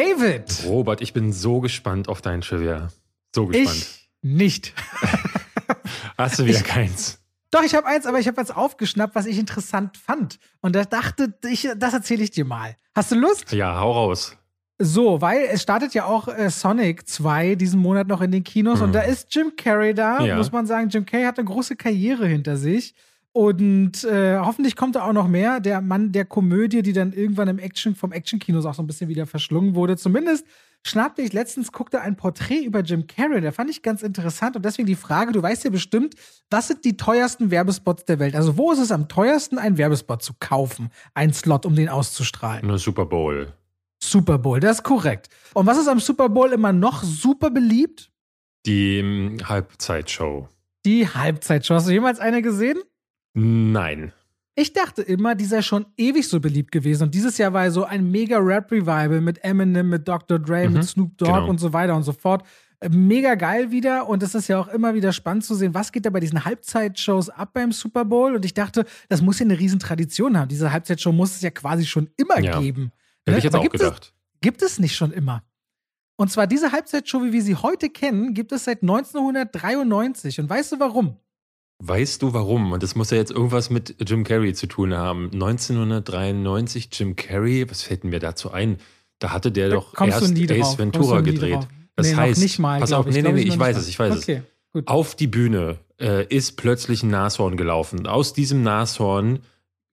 David. Robert, ich bin so gespannt auf dein Trivia. So gespannt. Ich nicht. Hast du wieder Ich- keins? Doch, ich habe eins, aber ich habe was aufgeschnappt, was ich interessant fand. Und da dachte ich, das erzähle ich dir mal. Hast du Lust? Ja, hau raus. So, weil es startet ja auch äh, Sonic 2 diesen Monat noch in den Kinos und da ist Jim Carrey da, Mhm. Ja. muss man sagen. Jim Carrey hat eine große Karriere hinter sich und äh, hoffentlich kommt da auch noch mehr. Der Mann der Komödie, die dann irgendwann im Action, vom Action-Kinos auch so ein bisschen wieder verschlungen wurde. Zumindest schnappte ich letztens, guckte ein Porträt über Jim Carrey, der fand ich ganz interessant und deswegen die Frage, du weißt ja bestimmt, was sind die teuersten Werbespots der Welt? Also wo ist es am teuersten, einen Werbespot zu kaufen, einen Slot, um den auszustrahlen? Eine Super Bowl. Super Bowl, das ist korrekt. Und was ist am Super Bowl immer noch super beliebt? Die ähm, Halbzeitshow. Die Halbzeitshow. Hast du jemals eine gesehen? Nein. Ich dachte immer, die sei schon ewig so beliebt gewesen. Und dieses Jahr war so ein mega Rap-Revival mit Eminem, mit Dr. Dre, Mhm, mit Snoop Dogg genau. und so weiter und so fort. Äh, Mega geil wieder. Und es ist ja auch immer wieder spannend zu sehen, was geht da bei diesen Halbzeitshows ab beim Super Bowl. Und ich dachte, das muss ja eine Riesentradition haben. Diese Halbzeitshow muss es ja quasi schon immer Ja. geben. Hätte Ne? ich jetzt Aber auch gibt es- gedacht. gibt es nicht schon immer. Und zwar diese Halbzeitshow, wie wir sie heute kennen, gibt es seit 1993. Und weißt du warum? Weißt du warum? Und das muss ja jetzt irgendwas mit Jim Carrey zu tun haben. 1993 Jim Carrey, was fällt mir dazu ein? Da hatte der Da doch erst. Ace Ventura gedreht. Das nee, heißt, nicht mal. pass auf, nee, nee, Glaub nee, ich noch weiß es, ich weiß es. Okay, gut. Auf die Bühne äh, ist plötzlich ein Nashorn gelaufen. Aus diesem Nashorn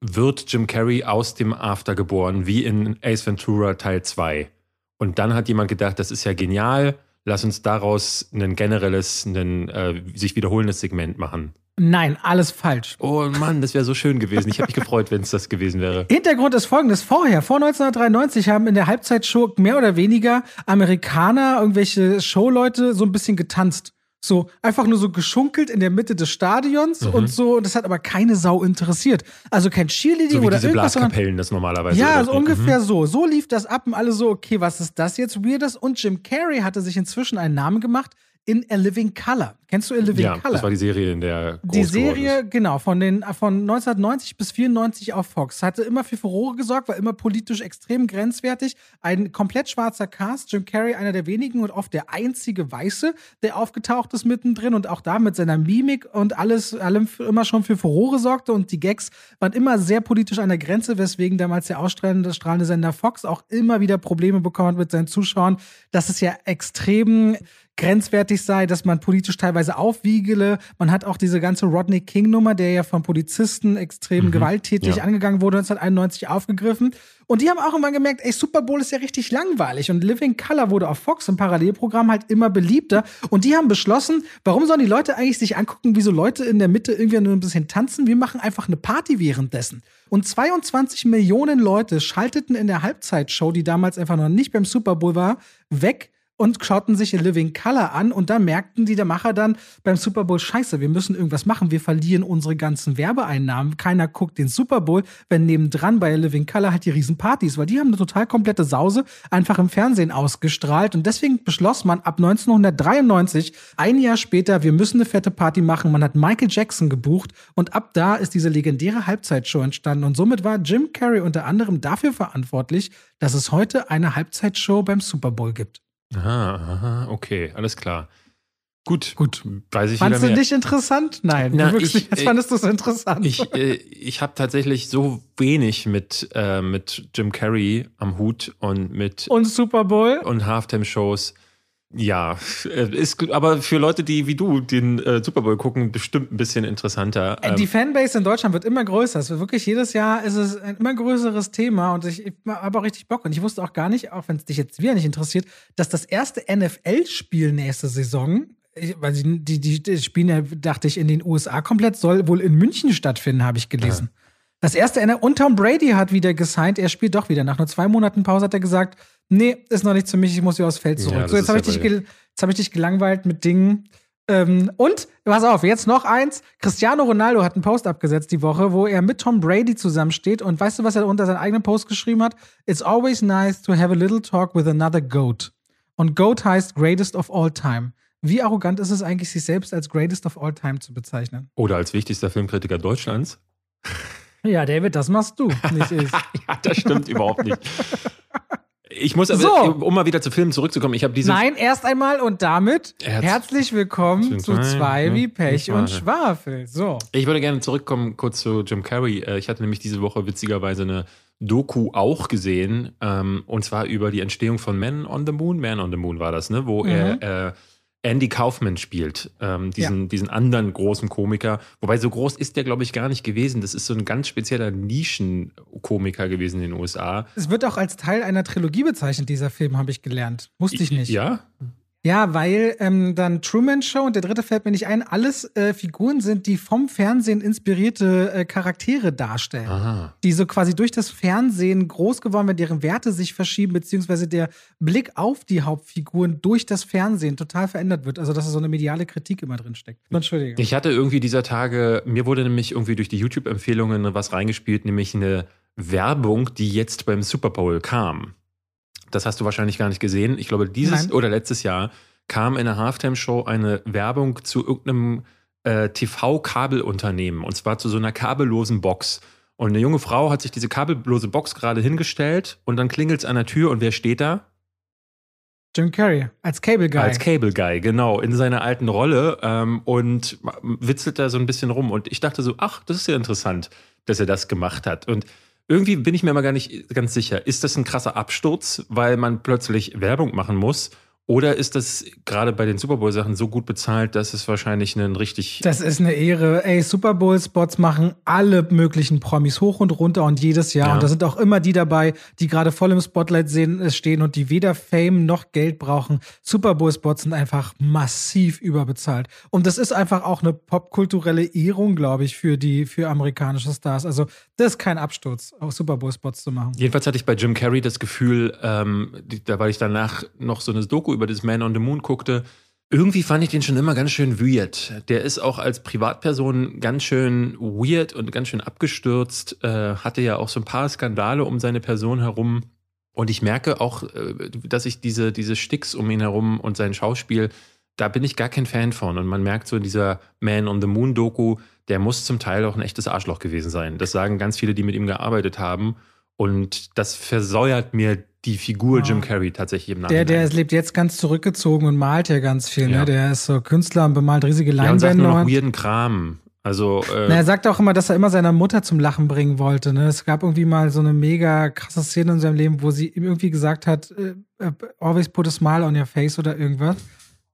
wird Jim Carrey aus dem After geboren, wie in Ace Ventura Teil 2. Und dann hat jemand gedacht, das ist ja genial, lass uns daraus ein generelles, ein äh, sich wiederholendes Segment machen. Nein, alles falsch. Oh Mann, das wäre so schön gewesen. Ich habe mich gefreut, wenn es das gewesen wäre. Hintergrund ist folgendes. Vorher, vor 1993, haben in der Halbzeitshow mehr oder weniger Amerikaner, irgendwelche Showleute so ein bisschen getanzt. So, einfach nur so geschunkelt in der Mitte des Stadions Mhm. und so. Und das hat aber keine Sau interessiert. Also kein Cheerleading So wie oder diese irgendwas. Blaskapellen das normalerweise. Ja, oder? so ungefähr so. So lief das ab und alle so, okay, was ist das jetzt Weirdes? Und Jim Carrey hatte sich inzwischen einen Namen gemacht in A Living Color. Kennst du A Living Ja, Color? das war die Serie, in der Die groß geworden Serie, genau, von, den, von 1990 bis 94 auf Fox. Hatte immer für Furore gesorgt, war immer politisch extrem grenzwertig. Ein komplett schwarzer Cast. Jim Carrey, einer der wenigen und oft der einzige Weiße, der aufgetaucht ist mittendrin und auch da mit seiner Mimik und alles, allem immer schon für Furore sorgte. Und die Gags waren immer sehr politisch an der Grenze, weswegen damals der ausstrahlende strahlende Sender Fox auch immer wieder Probleme bekommen hat mit seinen Zuschauern, dass es ja extrem grenzwertig sei, dass man politisch teilweise aufwiegele. Man hat auch diese ganze Rodney King-Nummer, der ja von Polizisten extrem gewalttätig ja. angegangen wurde, 1991 aufgegriffen. Und die haben auch irgendwann gemerkt, ey, Super Bowl ist ja richtig langweilig. Und Living Color wurde auf Fox im Parallelprogramm halt immer beliebter. Und die haben beschlossen, warum sollen die Leute eigentlich sich angucken, wie so Leute in der Mitte irgendwie nur ein bisschen tanzen? Wir machen einfach eine Party währenddessen. Und 22 Millionen Leute schalteten in der Halbzeitshow, die damals einfach noch nicht beim Super Bowl war, weg und schauten sich in Living Color an und dann merkten die der Macher dann beim Super Bowl, scheiße, wir müssen irgendwas machen, wir verlieren unsere ganzen Werbeeinnahmen, keiner guckt den Super Bowl, wenn nebendran bei Living Color halt die Riesenpartys, weil die haben eine total komplette Sause einfach im Fernsehen ausgestrahlt und deswegen beschloss man ab 1993, ein Jahr später, wir müssen eine fette Party machen, man hat Michael Jackson gebucht und ab da ist diese legendäre Halbzeitshow entstanden und somit war Jim Carrey unter anderem dafür verantwortlich, dass es heute eine Halbzeitshow beim Super Bowl gibt. Aha, aha, okay, alles klar. Gut, Gut. weiß ich Fandest du mehr. dich interessant? Nein, Na, wirkst ich- nicht, jetzt äh, fandest du es interessant. Ich, äh, ich habe tatsächlich so wenig mit, äh, mit Jim Carrey am Hut und mit und Super Bowl? und Halftime-Shows. Ja, äh, ist aber für Leute, die wie du den äh, Super Bowl gucken, bestimmt ein bisschen interessanter. Äh, Ähm, Die Fanbase in Deutschland wird immer größer. Es wird wirklich jedes Jahr ist es ein immer größeres Thema und ich, ich habe auch richtig Bock. Und ich wusste auch gar nicht, auch wenn es dich jetzt wieder nicht interessiert, dass das erste NFL-Spiel nächste Saison, weil die, die, die spielen ja, dachte ich, in den USA komplett, soll wohl in München stattfinden, habe ich gelesen. Das erste NFL und Tom Brady hat wieder gesigned, er spielt doch wieder. Nach nur zwei Monaten Pause hat er gesagt, nee, ist noch nichts für mich, ich muss wieder aufs Feld Ja, zurück. das so, jetzt habe ich, ja dich jetzt hab ich dich gelangweilt mit Dingen. Ähm, und, pass auf, jetzt noch eins. Cristiano Ronaldo hat einen Post abgesetzt die Woche, wo er mit Tom Brady zusammensteht. Und weißt du, was er unter seinen eigenen Post geschrieben hat? It's always nice to have a little talk with another GOAT. Und GOAT heißt Greatest of All Time. Wie arrogant ist es eigentlich, sich selbst als Greatest of All Time zu bezeichnen? oder als wichtigster Filmkritiker Deutschlands. Ja, David, das machst du, nicht ich. ja, das stimmt überhaupt nicht. Ich muss aber, So. um mal wieder zu Filmen zurückzukommen, ich habe diese. Nein, erst einmal und damit Herz- herzlich willkommen zu zwei, zwei wie ne? Pech Und Schwafel. So. Ich würde gerne zurückkommen kurz zu Jim Carrey. Äh, Ich hatte nämlich diese Woche witzigerweise eine Doku auch gesehen, ähm, und zwar über die Entstehung von Man on the Moon. Man on the Moon war das, ne? Wo Mhm. er äh, Andy Kaufman spielt, ähm, diesen, diesen anderen großen Komiker. Wobei so groß ist der, glaube ich, gar nicht gewesen. Das ist so ein ganz spezieller Nischenkomiker gewesen in den USA. Es wird auch als Teil einer Trilogie bezeichnet, dieser Film, habe ich gelernt. Wusste ich nicht. Ja? Ja, weil ähm, dann Truman Show und der dritte fällt mir nicht ein, alles äh, Figuren sind, die vom Fernsehen inspirierte äh, Charaktere darstellen. Aha. Die so quasi durch das Fernsehen groß geworden werden, deren Werte sich verschieben, beziehungsweise der Blick auf die Hauptfiguren durch das Fernsehen total verändert wird. Also, dass da so eine mediale Kritik immer drin steckt. Entschuldige. Ich hatte irgendwie dieser Tage, mir wurde nämlich irgendwie durch die YouTube-Empfehlungen was reingespielt, nämlich eine Werbung, die jetzt beim Super Bowl kam. Das hast du wahrscheinlich gar nicht gesehen. Ich glaube, dieses Nein. oder letztes Jahr kam in der Halftime-Show eine Werbung zu irgendeinem äh, TV-Kabelunternehmen und zwar zu so einer kabellosen Box. Und eine junge Frau hat sich diese kabellose Box gerade hingestellt und dann klingelt es an der Tür und wer steht da? Jim Carrey als Cable Guy. Als Cable Guy, genau, in seiner alten Rolle ähm, und witzelt da so ein bisschen rum. Und ich dachte so, ach, das ist ja interessant, dass er das gemacht hat. Und irgendwie bin ich mir aber gar nicht ganz sicher, ist das ein krasser Absturz, weil man plötzlich Werbung machen muss? Oder ist das gerade bei den Super Bowl-Sachen so gut bezahlt, dass es wahrscheinlich einen richtig. Das ist eine Ehre. Ey, Super Bowl-Spots machen alle möglichen Promis hoch und runter und jedes Jahr. Ja. Und da sind auch immer die dabei, die gerade voll im Spotlight sehen, äh, stehen und die weder Fame noch Geld brauchen. Super Bowl-Spots sind einfach massiv überbezahlt. Und das ist einfach auch eine popkulturelle Ehrung, glaube ich, für die, für amerikanische Stars. Also, das ist kein Absturz, auch Super Bowl-Spots zu machen. Jedenfalls hatte ich bei Jim Carrey das Gefühl, ähm, da weil ich danach noch so eine Doku über das Man on the Moon guckte, irgendwie fand ich den schon immer ganz schön weird. Der ist auch als Privatperson ganz schön weird und ganz schön abgestürzt, äh, hatte ja auch so ein paar Skandale um seine Person herum. Und ich merke auch, äh, dass ich diese, diese Sticks um ihn herum und sein Schauspiel, da bin ich gar kein Fan von. Und man merkt so in dieser Man on the Moon Doku, der muss zum Teil auch ein echtes Arschloch gewesen sein. Das sagen ganz viele, die mit ihm gearbeitet haben. Und das versäuert mir die Figur. Jim Carrey tatsächlich im Der, Nachhinein. der lebt jetzt ganz zurückgezogen und malt ja ganz viel. Ja. Ne? Der ist so Künstler und bemalt riesige ja, und sagt Leinwände. nur noch weirden Kram. Also, äh, Na, er sagt auch immer, dass er immer seiner Mutter zum Lachen bringen wollte. Ne? Es gab irgendwie mal so eine mega krasse Szene in seinem Leben, wo sie ihm irgendwie gesagt hat, äh, äh, always put a smile on your face oder irgendwas.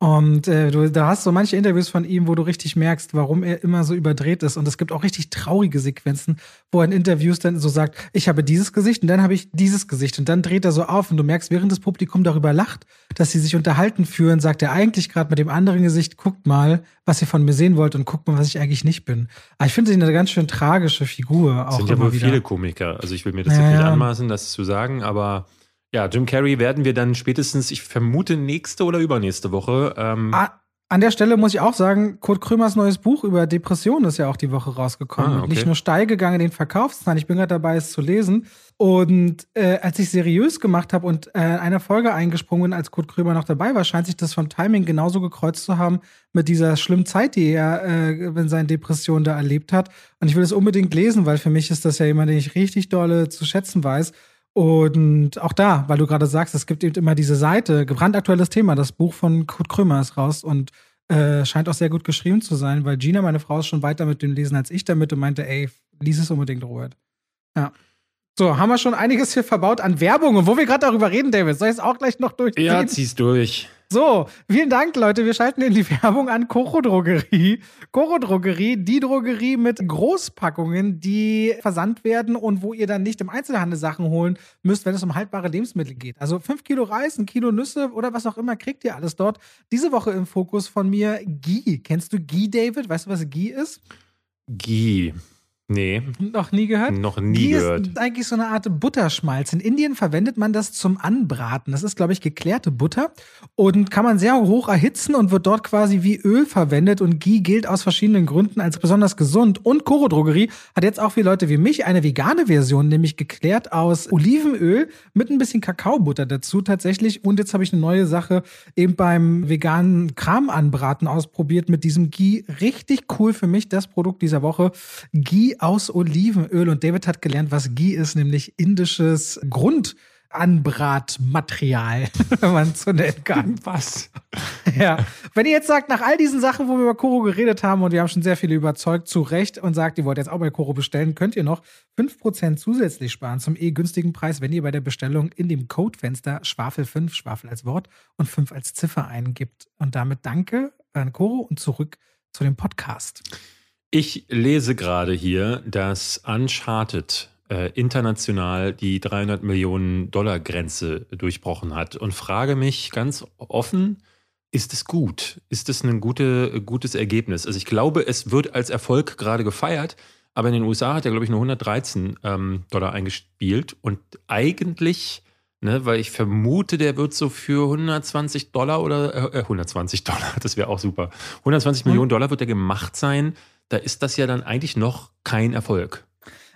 Und äh, du, da hast so manche Interviews von ihm, wo du richtig merkst, warum er immer so überdreht ist. Und es gibt auch richtig traurige Sequenzen, wo er in Interviews dann so sagt, ich habe dieses Gesicht und dann habe ich dieses Gesicht. Und dann dreht er so auf und du merkst, während das Publikum darüber lacht, dass sie sich unterhalten fühlen, sagt er eigentlich gerade mit dem anderen Gesicht, guckt mal, was ihr von mir sehen wollt und guckt mal, was ich eigentlich nicht bin. Aber ich finde sie eine ganz schön tragische Figur auch sind ja wohl viele Komiker. Also ich will mir das Ja, jetzt nicht anmaßen, das zu sagen, aber ja, Jim Carrey werden wir dann spätestens, ich vermute, nächste oder übernächste Woche. Ähm, Ah, An der Stelle muss ich auch sagen, Kurt Krömers neues Buch über Depressionen ist ja auch die Woche rausgekommen. Ah, okay. Nicht nur steil gegangen in den Verkaufszahlen, ich bin gerade dabei, es zu lesen. Und äh, als ich seriös gemacht habe und äh, einer Folge eingesprungen bin, als Kurt Krömer noch dabei war, scheint sich das vom Timing genauso gekreuzt zu haben mit dieser schlimmen Zeit, die er äh, in seinen Depressionen da erlebt hat. Und ich will es unbedingt lesen, weil für mich ist das ja jemand, den ich richtig dolle zu schätzen weiß. Und auch da, weil du gerade sagst, es gibt eben immer diese Seite, brandaktuelles Thema, das Buch von Kurt Krömer ist raus und äh, scheint auch sehr gut geschrieben zu sein, weil Gina, meine Frau, ist schon weiter mit dem Lesen als ich damit und meinte, ey, lies es unbedingt, Robert. Ja. So, haben wir schon einiges hier verbaut an Werbung. Und wo wir gerade darüber reden, David, soll ich es auch gleich noch durchziehen? ja, zieh's durch. So, vielen Dank, Leute. Wir schalten in die Werbung an Koro Drogerie. Koro Drogerie, die Drogerie mit Großpackungen, die versandt werden und wo ihr dann nicht im Einzelhandel Sachen holen müsst, wenn es um haltbare Lebensmittel geht. Also 5 Kilo Reis, ein Kilo Nüsse oder was auch immer, kriegt ihr alles dort. Diese Woche im Fokus von mir Ghee. Kennst du Ghee, David? Weißt du, was Ghee ist? Ghee. Nee, Noch nie gehört? noch nie Die gehört. ist eigentlich so eine Art Butterschmalz. In Indien verwendet man das zum Anbraten. Das ist, glaube ich, geklärte Butter und kann man sehr hoch erhitzen und wird dort quasi wie Öl verwendet. Und Ghee gilt aus verschiedenen Gründen als besonders gesund. Und Koro Drogerie hat jetzt auch für Leute wie mich eine vegane Version, nämlich geklärt aus Olivenöl mit ein bisschen Kakaobutter dazu tatsächlich. Und jetzt habe ich eine neue Sache eben beim veganen Kram anbraten ausprobiert mit diesem Ghee. Richtig cool für mich, das Produkt dieser Woche. Ghee aus Olivenöl. Und David hat gelernt, was Ghee ist, nämlich indisches Grund. Anbratmaterial, wenn man es so nennen kann. Was? Ja. Wenn ihr jetzt sagt, nach all diesen Sachen, wo wir über Koro geredet haben und wir haben schon sehr viele überzeugt, zu Recht und sagt, ihr wollt jetzt auch bei Koro bestellen, könnt ihr noch 5% zusätzlich sparen zum eh günstigen Preis, wenn ihr bei der Bestellung in dem Codefenster Schwafel 5, Schwafel als Wort und 5 als Ziffer eingibt. Und damit danke an Koro und zurück zu dem Podcast. Ich lese gerade hier, dass Uncharted äh, international die 300 Millionen Dollar Grenze durchbrochen hat und frage mich ganz offen, ist es gut? Ist es ein gute, gutes Ergebnis? Also ich glaube, es wird als Erfolg gerade gefeiert, aber in den USA hat er, glaube ich, nur 113 ähm, Dollar eingespielt und eigentlich, ne, weil ich vermute, der wird so für 120 Dollar oder äh, 120 Dollar, das wäre auch super, 120 mhm. Millionen Dollar wird er gemacht sein. Da ist das ja dann eigentlich noch kein Erfolg.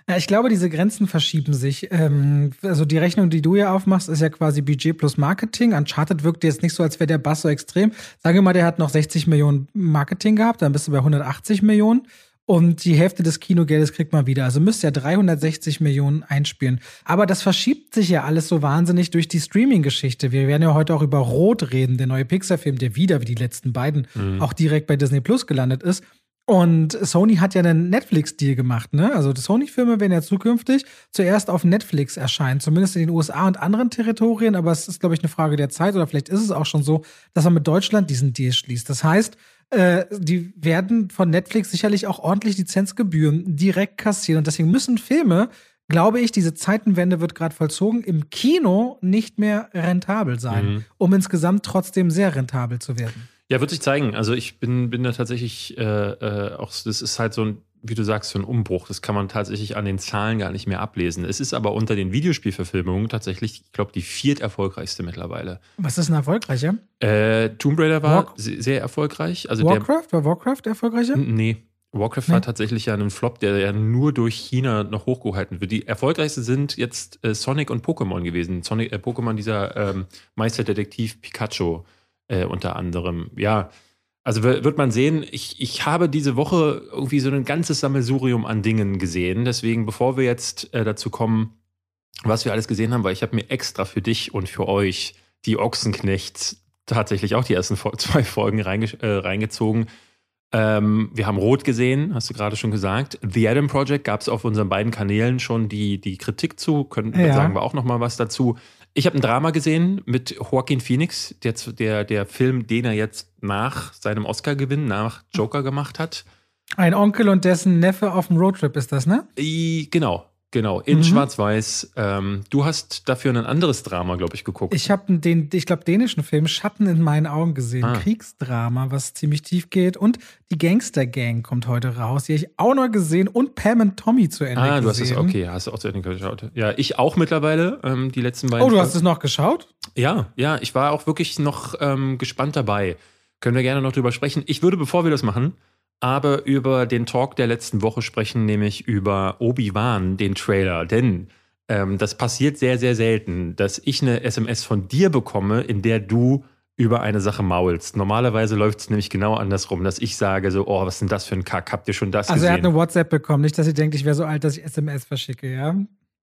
Ja, ich glaube, diese Grenzen verschieben sich. Ähm, also die Rechnung, die du ja aufmachst, ist ja quasi Budget plus Marketing. Uncharted wirkt jetzt nicht so, als wäre der Bass so extrem. Sagen wir mal, der hat noch 60 Millionen Marketing gehabt, dann bist du bei 180 Millionen. Und die Hälfte des Kinogeldes kriegt man wieder. Also müsste ja 360 Millionen einspielen. Aber das verschiebt sich ja alles so wahnsinnig durch die Streaming-Geschichte. Wir werden ja heute auch über Rot reden, der neue Pixar-Film, der wieder wie die letzten beiden mhm. auch direkt bei Disney Plus gelandet ist. Und Sony hat ja einen Netflix-Deal gemacht, ne? Also die Sony-Filme werden ja zukünftig zuerst auf Netflix erscheinen, zumindest in den USA und anderen Territorien, aber es ist, glaube ich, eine Frage der Zeit oder vielleicht ist es auch schon so, dass man mit Deutschland diesen Deal schließt. Das heißt, äh, die werden von Netflix sicherlich auch ordentlich Lizenzgebühren direkt kassieren und deswegen müssen Filme, glaube ich, diese Zeitenwende wird gerade vollzogen, im Kino nicht mehr rentabel sein, mhm. um insgesamt trotzdem sehr rentabel zu werden. Ja, wird sich zeigen. Also ich bin, bin da tatsächlich äh, äh, auch, das ist halt so ein, wie du sagst, so ein Umbruch. Das kann man tatsächlich an den Zahlen gar nicht mehr ablesen. Es ist aber unter den Videospielverfilmungen tatsächlich, ich glaube, die viert erfolgreichste mittlerweile. Was ist ein erfolgreicher? Äh, Tomb Raider war War sehr erfolgreich. Also Warcraft? Der, war Warcraft erfolgreicher? Nee. Warcraft nee. war tatsächlich ja ein Flop, der ja nur durch China noch hochgehalten wird. Die erfolgreichsten sind jetzt äh, Sonic und Pokémon gewesen. Sonic, äh, Pokémon, dieser ähm, Meisterdetektiv Pikachu äh, unter anderem. Ja, also wird man sehen, ich, ich habe diese Woche irgendwie so ein ganzes Sammelsurium an Dingen gesehen. Deswegen, bevor wir jetzt äh, dazu kommen, was wir alles gesehen haben, weil ich habe mir extra für dich und für euch die Ochsenknechts tatsächlich auch die ersten zwei Folgen reinge äh, reingezogen. Ähm, wir haben Rot gesehen, hast du gerade schon gesagt. The Adam Project gab es auf unseren beiden Kanälen schon die, die Kritik zu. Können, ja. sagen wir auch noch mal was dazu. Ich habe ein Drama gesehen mit Joaquin Phoenix, der, der, der Film, den er jetzt nach seinem Oscar-Gewinn, nach Joker gemacht hat. Ein Onkel und dessen Neffe auf dem Roadtrip ist das, ne? I, genau, Genau, in mhm. Schwarz-Weiß. Ähm, du hast dafür ein anderes Drama, glaube ich, geguckt. Ich habe den, ich glaube, dänischen Film Schatten in meinen Augen gesehen. Ah. Kriegsdrama, was ziemlich tief geht. Und die Gangster Gang kommt heute raus. Die habe ich auch noch gesehen. Und Pam und Tommy zu Ende gesehen. Ah, du hast es, okay, hast du auch zu Ende geschaut. Ja, ich auch mittlerweile, ähm, die letzten beiden. Oh, du hast es noch geschaut? Ja, ja, ich war auch wirklich noch ähm, gespannt dabei. Können wir gerne noch drüber sprechen. Ich würde, bevor wir das machen, aber über den Talk der letzten Woche sprechen, nämlich über Obi-Wan, den Trailer. Denn ähm, das passiert sehr, sehr selten, dass ich eine SMS von dir bekomme, in der du über eine Sache maulst. Normalerweise läuft es nämlich genau andersrum, dass ich sage so, oh, was ist denn das für ein Kack? Habt ihr schon das also gesehen? Also er hat eine WhatsApp bekommen, nicht, dass ihr denkt, ich wäre so alt, dass ich SMS verschicke, ja?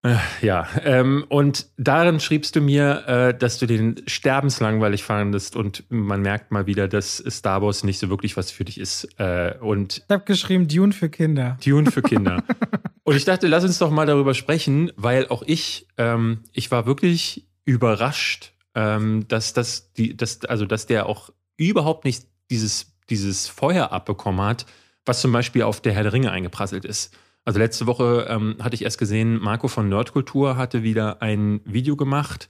Äh, ja, ähm, und darin schriebst du mir, äh, dass du den sterbenslangweilig fandest und man merkt mal wieder, dass Star Wars nicht so wirklich was für dich ist. Äh, und ich habe geschrieben, Dune für Kinder. Dune für Kinder. und ich dachte, lass uns doch mal darüber sprechen, weil auch ich, ähm, ich war wirklich überrascht, ähm, dass, das, die, dass, also, dass der auch überhaupt nicht dieses, dieses Feuer abbekommen hat, was zum Beispiel auf der Herr der Ringe eingeprasselt ist. Also letzte Woche ähm, hatte ich erst gesehen, Marco von Nerdkultur hatte wieder ein Video gemacht.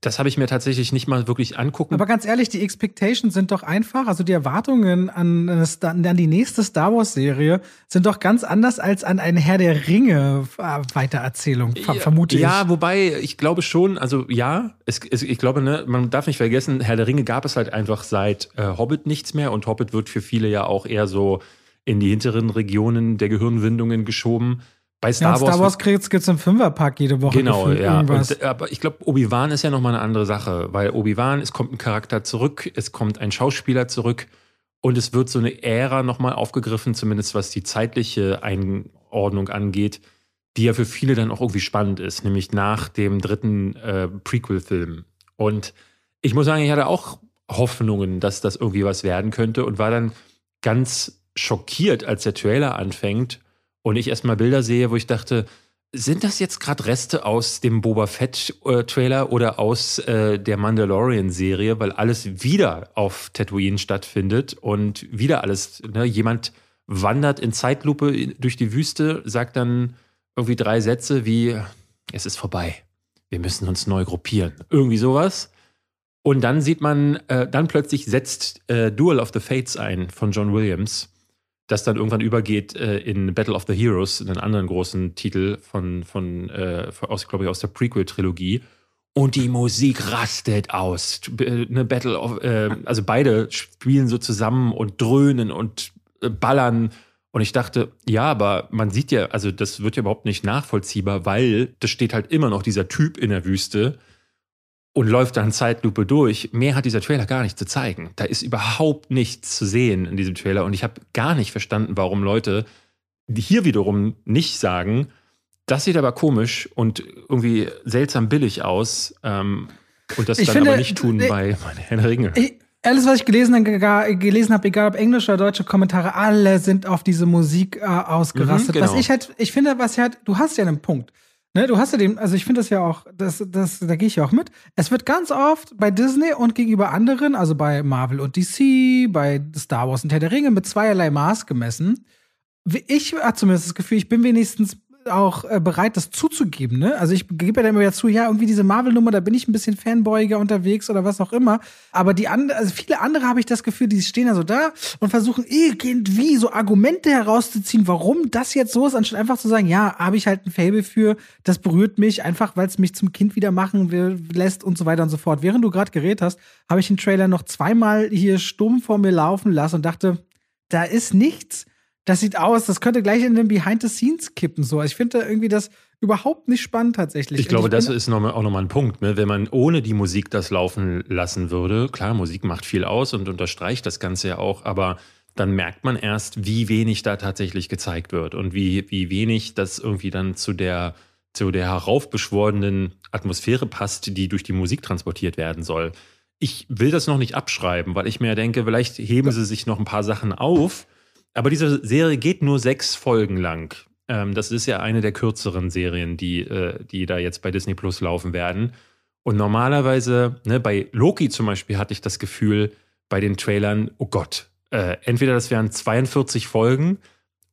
Das habe ich mir tatsächlich nicht mal wirklich angucken. Aber ganz ehrlich, die Expectations sind doch einfach, also die Erwartungen an, an die nächste Star Wars-Serie sind doch ganz anders als an eine Herr der Ringe-Weitererzählung, ver ja, vermute ich. Ja, wobei ich glaube schon, also ja, es, es, ich glaube, ne, man darf nicht vergessen, Herr der Ringe gab es halt einfach seit äh, Hobbit nichts mehr und Hobbit wird für viele ja auch eher so in die hinteren Regionen der Gehirnwindungen geschoben. Bei Star ja, Wars. Star Wars gibt es im Fünferpack jede Woche. Genau, ja. Und, aber ich glaube, Obi-Wan ist ja nochmal eine andere Sache, weil Obi-Wan, es kommt ein Charakter zurück, es kommt ein Schauspieler zurück und es wird so eine Ära nochmal aufgegriffen, zumindest was die zeitliche Einordnung angeht, die ja für viele dann auch irgendwie spannend ist, nämlich nach dem dritten äh, Prequel-Film. Und ich muss sagen, ich hatte auch Hoffnungen, dass das irgendwie was werden könnte und war dann ganz schockiert, als der Trailer anfängt und ich erstmal Bilder sehe, wo ich dachte, sind das jetzt gerade Reste aus dem Boba Fett-Trailer äh, oder aus äh, der Mandalorian-Serie, weil alles wieder auf Tatooine stattfindet und wieder alles, ne, jemand wandert in Zeitlupe durch die Wüste, sagt dann irgendwie drei Sätze wie, es ist vorbei, wir müssen uns neu gruppieren, irgendwie sowas. Und dann sieht man, äh, dann plötzlich setzt äh, Duel of the Fates ein von John Williams das dann irgendwann übergeht äh, in Battle of the Heroes, einen anderen großen Titel von, von äh, aus, glaube ich, aus der Prequel-Trilogie. Und die Musik rastet aus. Eine Battle of, äh, also beide spielen so zusammen und dröhnen und äh, ballern. Und ich dachte, ja, aber man sieht ja, also das wird ja überhaupt nicht nachvollziehbar, weil das steht halt immer noch dieser Typ in der Wüste und läuft dann Zeitlupe durch. Mehr hat dieser Trailer gar nicht zu zeigen. Da ist überhaupt nichts zu sehen in diesem Trailer und ich habe gar nicht verstanden, warum Leute hier wiederum nicht sagen, das sieht aber komisch und irgendwie seltsam billig aus ähm, und das ich dann finde, aber nicht tun ich, bei Herrn Ringe. Ich, alles, was ich gelesen, gelesen habe, egal ob englische oder deutsche Kommentare, alle sind auf diese Musik äh, ausgerastet. Mhm, genau. Was ich halt, ich finde, was halt, du hast ja einen Punkt. Ne, du hast ja den, also ich finde das ja auch, das, das, da gehe ich ja auch mit. Es wird ganz oft bei Disney und gegenüber anderen, also bei Marvel und DC, bei Star Wars und Herr der Ringe mit zweierlei Maß gemessen. Ich habe zumindest das Gefühl, ich bin wenigstens auch äh, bereit, das zuzugeben. Ne? Also ich gebe ja dann immer wieder zu, ja, irgendwie diese Marvel-Nummer, da bin ich ein bisschen Fanboyiger unterwegs oder was auch immer. Aber die andere, also viele andere habe ich das Gefühl, die stehen da so da und versuchen irgendwie so Argumente herauszuziehen, warum das jetzt so ist, anstatt einfach zu sagen, ja, habe ich halt ein Fable für, das berührt mich, einfach weil es mich zum Kind wieder machen will, lässt und so weiter und so fort. Während du gerade geredet hast, habe ich den Trailer noch zweimal hier stumm vor mir laufen lassen und dachte, da ist nichts das sieht aus, das könnte gleich in den Behind the Scenes kippen. So, ich finde irgendwie das überhaupt nicht spannend tatsächlich. Ich glaube, ich das ist noch mal, auch nochmal ein Punkt. Ne? Wenn man ohne die Musik das laufen lassen würde, klar, Musik macht viel aus und unterstreicht das Ganze ja auch, aber dann merkt man erst, wie wenig da tatsächlich gezeigt wird und wie, wie wenig das irgendwie dann zu der, zu der heraufbeschworenen Atmosphäre passt, die durch die Musik transportiert werden soll. Ich will das noch nicht abschreiben, weil ich mir denke, vielleicht heben sie sich noch ein paar Sachen auf aber diese Serie geht nur sechs Folgen lang. Ähm, das ist ja eine der kürzeren Serien, die, äh, die da jetzt bei Disney Plus laufen werden. Und normalerweise, ne, bei Loki zum Beispiel hatte ich das Gefühl bei den Trailern, oh Gott, äh, entweder das wären 42 Folgen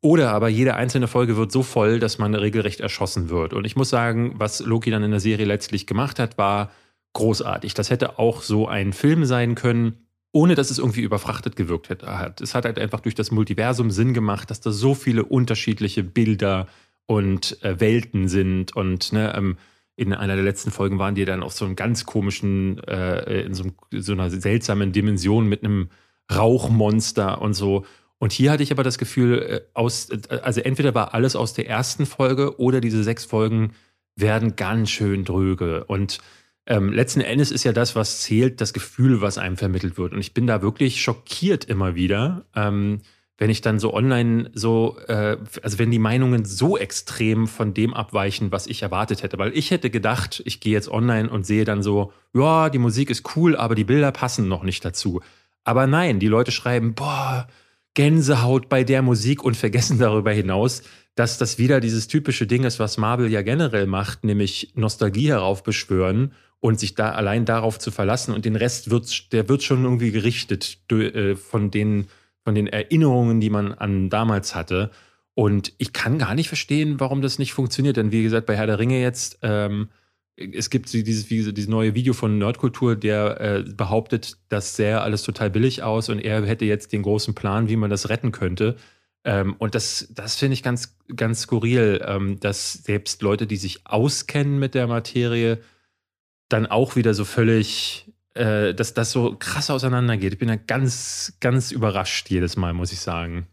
oder aber jede einzelne Folge wird so voll, dass man regelrecht erschossen wird. Und ich muss sagen, was Loki dann in der Serie letztlich gemacht hat, war großartig. Das hätte auch so ein Film sein können ohne dass es irgendwie überfrachtet gewirkt hat. Es hat halt einfach durch das Multiversum Sinn gemacht, dass da so viele unterschiedliche Bilder und äh, Welten sind. Und ne, ähm, in einer der letzten Folgen waren die dann auf so einem ganz komischen, äh, in so, einem, so, einer seltsamen Dimension mit einem Rauchmonster und so. Und hier hatte ich aber das Gefühl, äh, aus, also entweder war alles aus der ersten Folge oder diese sechs Folgen werden ganz schön dröge. Und ähm, letzten Endes ist ja das, was zählt, das Gefühl, was einem vermittelt wird. Und ich bin da wirklich schockiert immer wieder, ähm, wenn ich dann so online so, äh, also wenn die Meinungen so extrem von dem abweichen, was ich erwartet hätte. Weil ich hätte gedacht, ich gehe jetzt online und sehe dann so, ja, die Musik ist cool, aber die Bilder passen noch nicht dazu. Aber nein, die Leute schreiben, boah, Gänsehaut bei der Musik und vergessen darüber hinaus, dass das wieder dieses typische Ding ist, was Marvel ja generell macht, nämlich Nostalgie heraufbeschwören und sich da allein darauf zu verlassen und den Rest wird, der wird schon irgendwie gerichtet äh, von den, von den Erinnerungen, die man an damals hatte. Und ich kann gar nicht verstehen, warum das nicht funktioniert. Denn wie gesagt, bei Herr der Ringe jetzt, ähm, es gibt dieses, dieses neue Video von Nerdkultur, der äh, behauptet, das sähe alles total billig aus und er hätte jetzt den großen Plan, wie man das retten könnte. Ähm, und das, das finde ich ganz, ganz skurril, ähm, dass selbst Leute, die sich auskennen mit der Materie, dann auch wieder so völlig, äh, dass das so krass auseinandergeht. Ich bin ja ganz, ganz überrascht jedes Mal, muss ich sagen.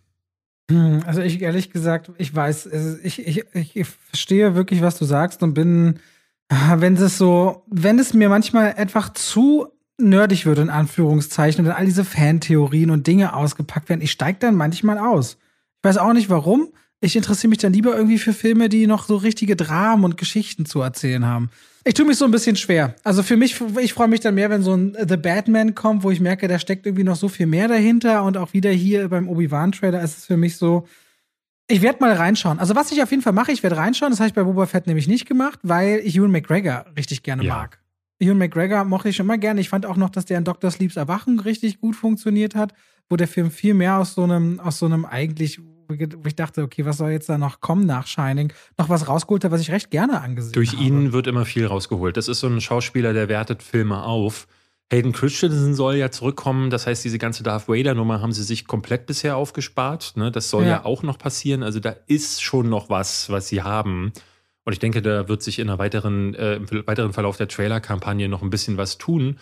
Hm, also ich ehrlich gesagt, ich weiß, ich, ich, ich verstehe wirklich, was du sagst und bin, ah, wenn es so, wenn es mir manchmal einfach zu nerdig wird, in Anführungszeichen, dann all diese Fantheorien und Dinge ausgepackt werden, ich steige dann manchmal aus. Ich weiß auch nicht warum. Ich interessiere mich dann lieber irgendwie für Filme, die noch so richtige Dramen und Geschichten zu erzählen haben. Ich tue mich so ein bisschen schwer. Also für mich, ich freue mich dann mehr, wenn so ein The Batman kommt, wo ich merke, da steckt irgendwie noch so viel mehr dahinter. Und auch wieder hier beim Obi-Wan-Trailer ist es für mich so, ich werde mal reinschauen. Also was ich auf jeden Fall mache, ich werde reinschauen. Das habe ich bei Boba Fett nämlich nicht gemacht, weil ich Ewan McGregor richtig gerne ja. mag. Ewan McGregor mochte ich schon immer gerne. Ich fand auch noch, dass der in Dr. Sleeps Erwachen richtig gut funktioniert hat, wo der Film viel mehr aus so einem, aus so einem eigentlich wo ich dachte, okay, was soll jetzt da noch kommen nach Shining, noch was rausgeholt hat, was ich recht gerne angesehen Durch habe. Durch ihn wird immer viel rausgeholt. Das ist so ein Schauspieler, der wertet Filme auf. Hayden Christensen soll ja zurückkommen. Das heißt, diese ganze Darth Vader-Nummer haben sie sich komplett bisher aufgespart. Ne? Das soll ja. ja. auch noch passieren. Also da ist schon noch was, was sie haben. Und ich denke, da wird sich in einer weiteren, äh, im weiteren Verlauf der Trailer-Kampagne noch ein bisschen was tun.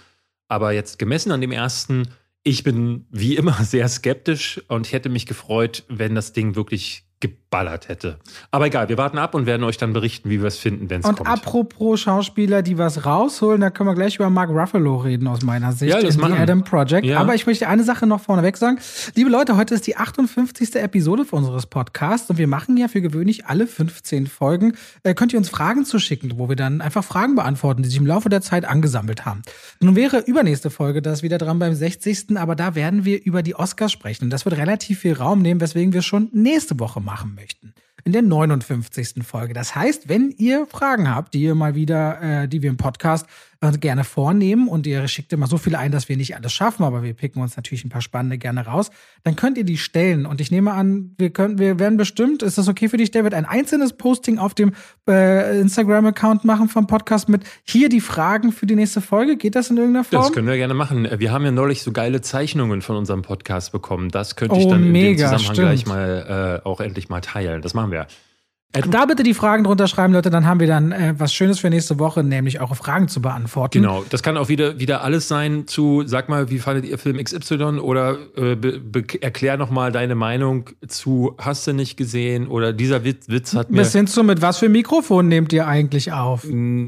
Aber jetzt gemessen an dem ersten ich bin wie immer sehr skeptisch und hätte mich gefreut, wenn das Ding wirklich geballert hätte. Aber egal, wir warten ab und werden euch dann berichten, wie wir es finden, wenn es kommt. Und apropos Schauspieler, die was rausholen, da können wir gleich über Mark Ruffalo reden aus meiner Sicht. Ja, das in machen. The Adam Project. Ja. Aber ich möchte eine Sache noch vorneweg sagen. Liebe Leute, heute ist die 58. Episode unseres Podcasts und wir machen ja für gewöhnlich alle 15 Folgen. Äh, könnt ihr uns Fragen zuschicken, wo wir dann einfach Fragen beantworten, die sich im Laufe der Zeit angesammelt haben. Nun wäre übernächste Folge das wieder dran beim 60. Aber da werden wir über die Oscars sprechen. Und das wird relativ viel Raum nehmen, weswegen wir schon nächste Woche machen machen möchten in der 59. Folge. Das heißt, wenn ihr Fragen habt, die ihr mal wieder, äh, die wir im Podcast gerne vornehmen und ihr schickt immer so viele ein, dass wir nicht alles schaffen, aber wir picken uns natürlich ein paar spannende gerne raus, dann könnt ihr die stellen. Und ich nehme an, wir können, wir werden bestimmt, ist das okay für dich, David, ein einzelnes Posting auf dem äh, Instagram-Account machen vom Podcast mit hier die Fragen für die nächste Folge? Geht das in irgendeiner Form? Das können wir gerne machen. Wir haben ja neulich so geile Zeichnungen von unserem Podcast bekommen. Das könnte ich oh, dann mega, in dem Zusammenhang stimmt. gleich mal äh, auch endlich mal teilen. Das machen wir. Adam da bitte die Fragen drunter schreiben, Leute, dann haben wir dann äh, was Schönes für nächste Woche, nämlich eure Fragen zu beantworten. Genau, das kann auch wieder, wieder alles sein zu, sag mal, wie fandet ihr Film XY oder äh, erklär nochmal deine Meinung zu, hast du nicht gesehen oder dieser Witz, Witz hat mir. Bis hin zu, mit was für Mikrofon nehmt ihr eigentlich auf?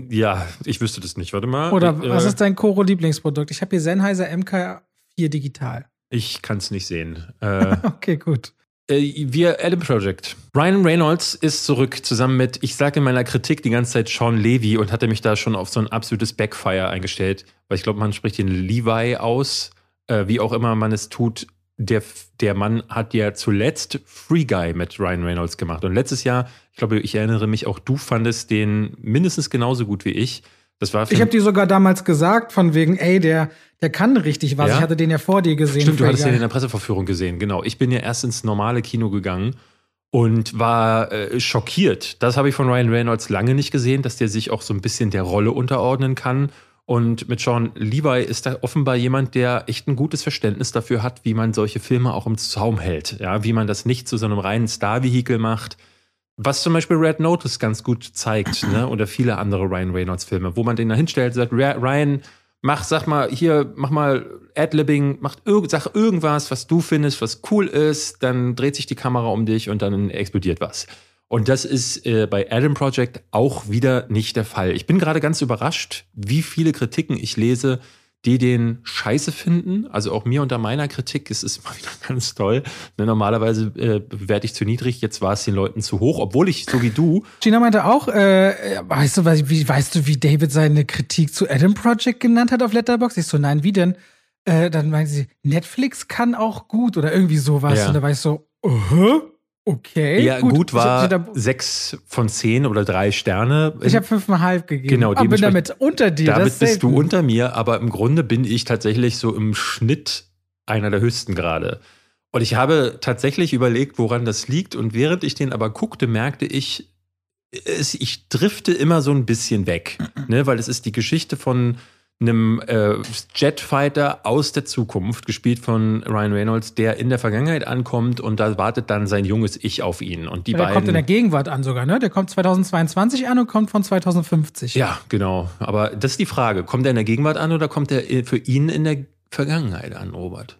Ja, ich wüsste das nicht, warte mal. Oder äh, was ist dein Koro-Lieblingsprodukt? Ich habe hier Sennheiser MK4 Digital. Ich kann es nicht sehen. Äh, okay, gut. Äh, wir Adam Project. Ryan Reynolds ist zurück zusammen mit, ich sage in meiner Kritik die ganze Zeit Sean Levy und hatte mich da schon auf so ein absolutes Backfire eingestellt, weil ich glaube, man spricht den Levi aus, äh, wie auch immer man es tut. Der, der Mann hat ja zuletzt Free Guy mit Ryan Reynolds gemacht. Und letztes Jahr, ich glaube, ich erinnere mich, auch du fandest den mindestens genauso gut wie ich. Das war ich habe dir sogar damals gesagt, von wegen, ey, der, der kann richtig was. Ja? Ich hatte den ja vor dir gesehen. Stimmt, du hattest den in der Presseverführung gesehen, genau. Ich bin ja erst ins normale Kino gegangen und war äh, schockiert. Das habe ich von Ryan Reynolds lange nicht gesehen, dass der sich auch so ein bisschen der Rolle unterordnen kann. Und mit Sean Levi ist da offenbar jemand, der echt ein gutes Verständnis dafür hat, wie man solche Filme auch im Zaum hält. Ja, wie man das nicht zu so einem reinen Star-Vehikel macht, was zum Beispiel Red Notice ganz gut zeigt, ne? oder viele andere Ryan Reynolds-Filme, wo man den da hinstellt und sagt, Ryan, mach, sag mal, hier, mach mal Adlibbing, mach irg sag irgendwas, was du findest, was cool ist, dann dreht sich die Kamera um dich und dann explodiert was. Und das ist äh, bei Adam Project auch wieder nicht der Fall. Ich bin gerade ganz überrascht, wie viele Kritiken ich lese, die den scheiße finden. Also auch mir unter meiner Kritik ist es mal wieder ganz toll. Ne, normalerweise äh, bewerte ich zu niedrig, jetzt war es den Leuten zu hoch, obwohl ich, so wie du. Gina meinte auch, äh, weißt du, wie, weißt du, wie David seine Kritik zu Adam Project genannt hat auf Letterboxd? Ich so, nein, wie denn? Äh, dann meinte sie, Netflix kann auch gut oder irgendwie sowas. Ja. Und da war ich so, uh -huh. Okay. Ja, gut, gut war sechs von zehn oder drei Sterne. Ich habe fünfeinhalb gegeben. Genau, aber bin damit unter dir. Damit bist du unter mir, aber im Grunde bin ich tatsächlich so im Schnitt einer der höchsten gerade. Und ich habe tatsächlich überlegt, woran das liegt. Und während ich den aber guckte, merkte ich, ich drifte immer so ein bisschen weg. ne? Weil es ist die Geschichte von einem äh, Jetfighter aus der Zukunft, gespielt von Ryan Reynolds, der in der Vergangenheit ankommt und da wartet dann sein junges Ich auf ihn. Und die der beiden. kommt in der Gegenwart an sogar, ne? Der kommt 2022 an und kommt von 2050. Ja, genau. Aber das ist die Frage. Kommt er in der Gegenwart an oder kommt er für ihn in der Vergangenheit an, Robert?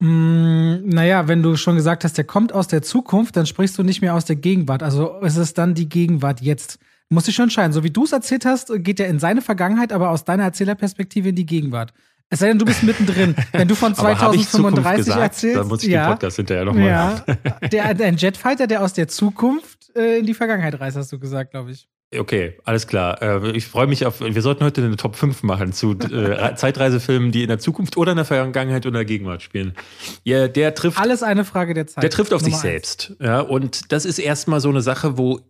Mm, naja, wenn du schon gesagt hast, der kommt aus der Zukunft, dann sprichst du nicht mehr aus der Gegenwart. Also ist es dann die Gegenwart jetzt. Muss ich schon entscheiden. So wie du es erzählt hast, geht er in seine Vergangenheit, aber aus deiner Erzählerperspektive in die Gegenwart. Es sei denn, du bist mittendrin. Wenn du von 2035 erzählst. Dann muss ich ja, den Podcast hinterher nochmal. Ja, der, ein Jetfighter, der aus der Zukunft äh, in die Vergangenheit reist, hast du gesagt, glaube ich. Okay, alles klar. Äh, ich freue mich auf. Wir sollten heute eine Top 5 machen zu äh, Zeitreisefilmen, die in der Zukunft oder in der Vergangenheit oder der Gegenwart spielen. Ja, der trifft. Alles eine Frage der Zeit. Der trifft auf Nummer sich selbst. Ja, und das ist erstmal so eine Sache, wo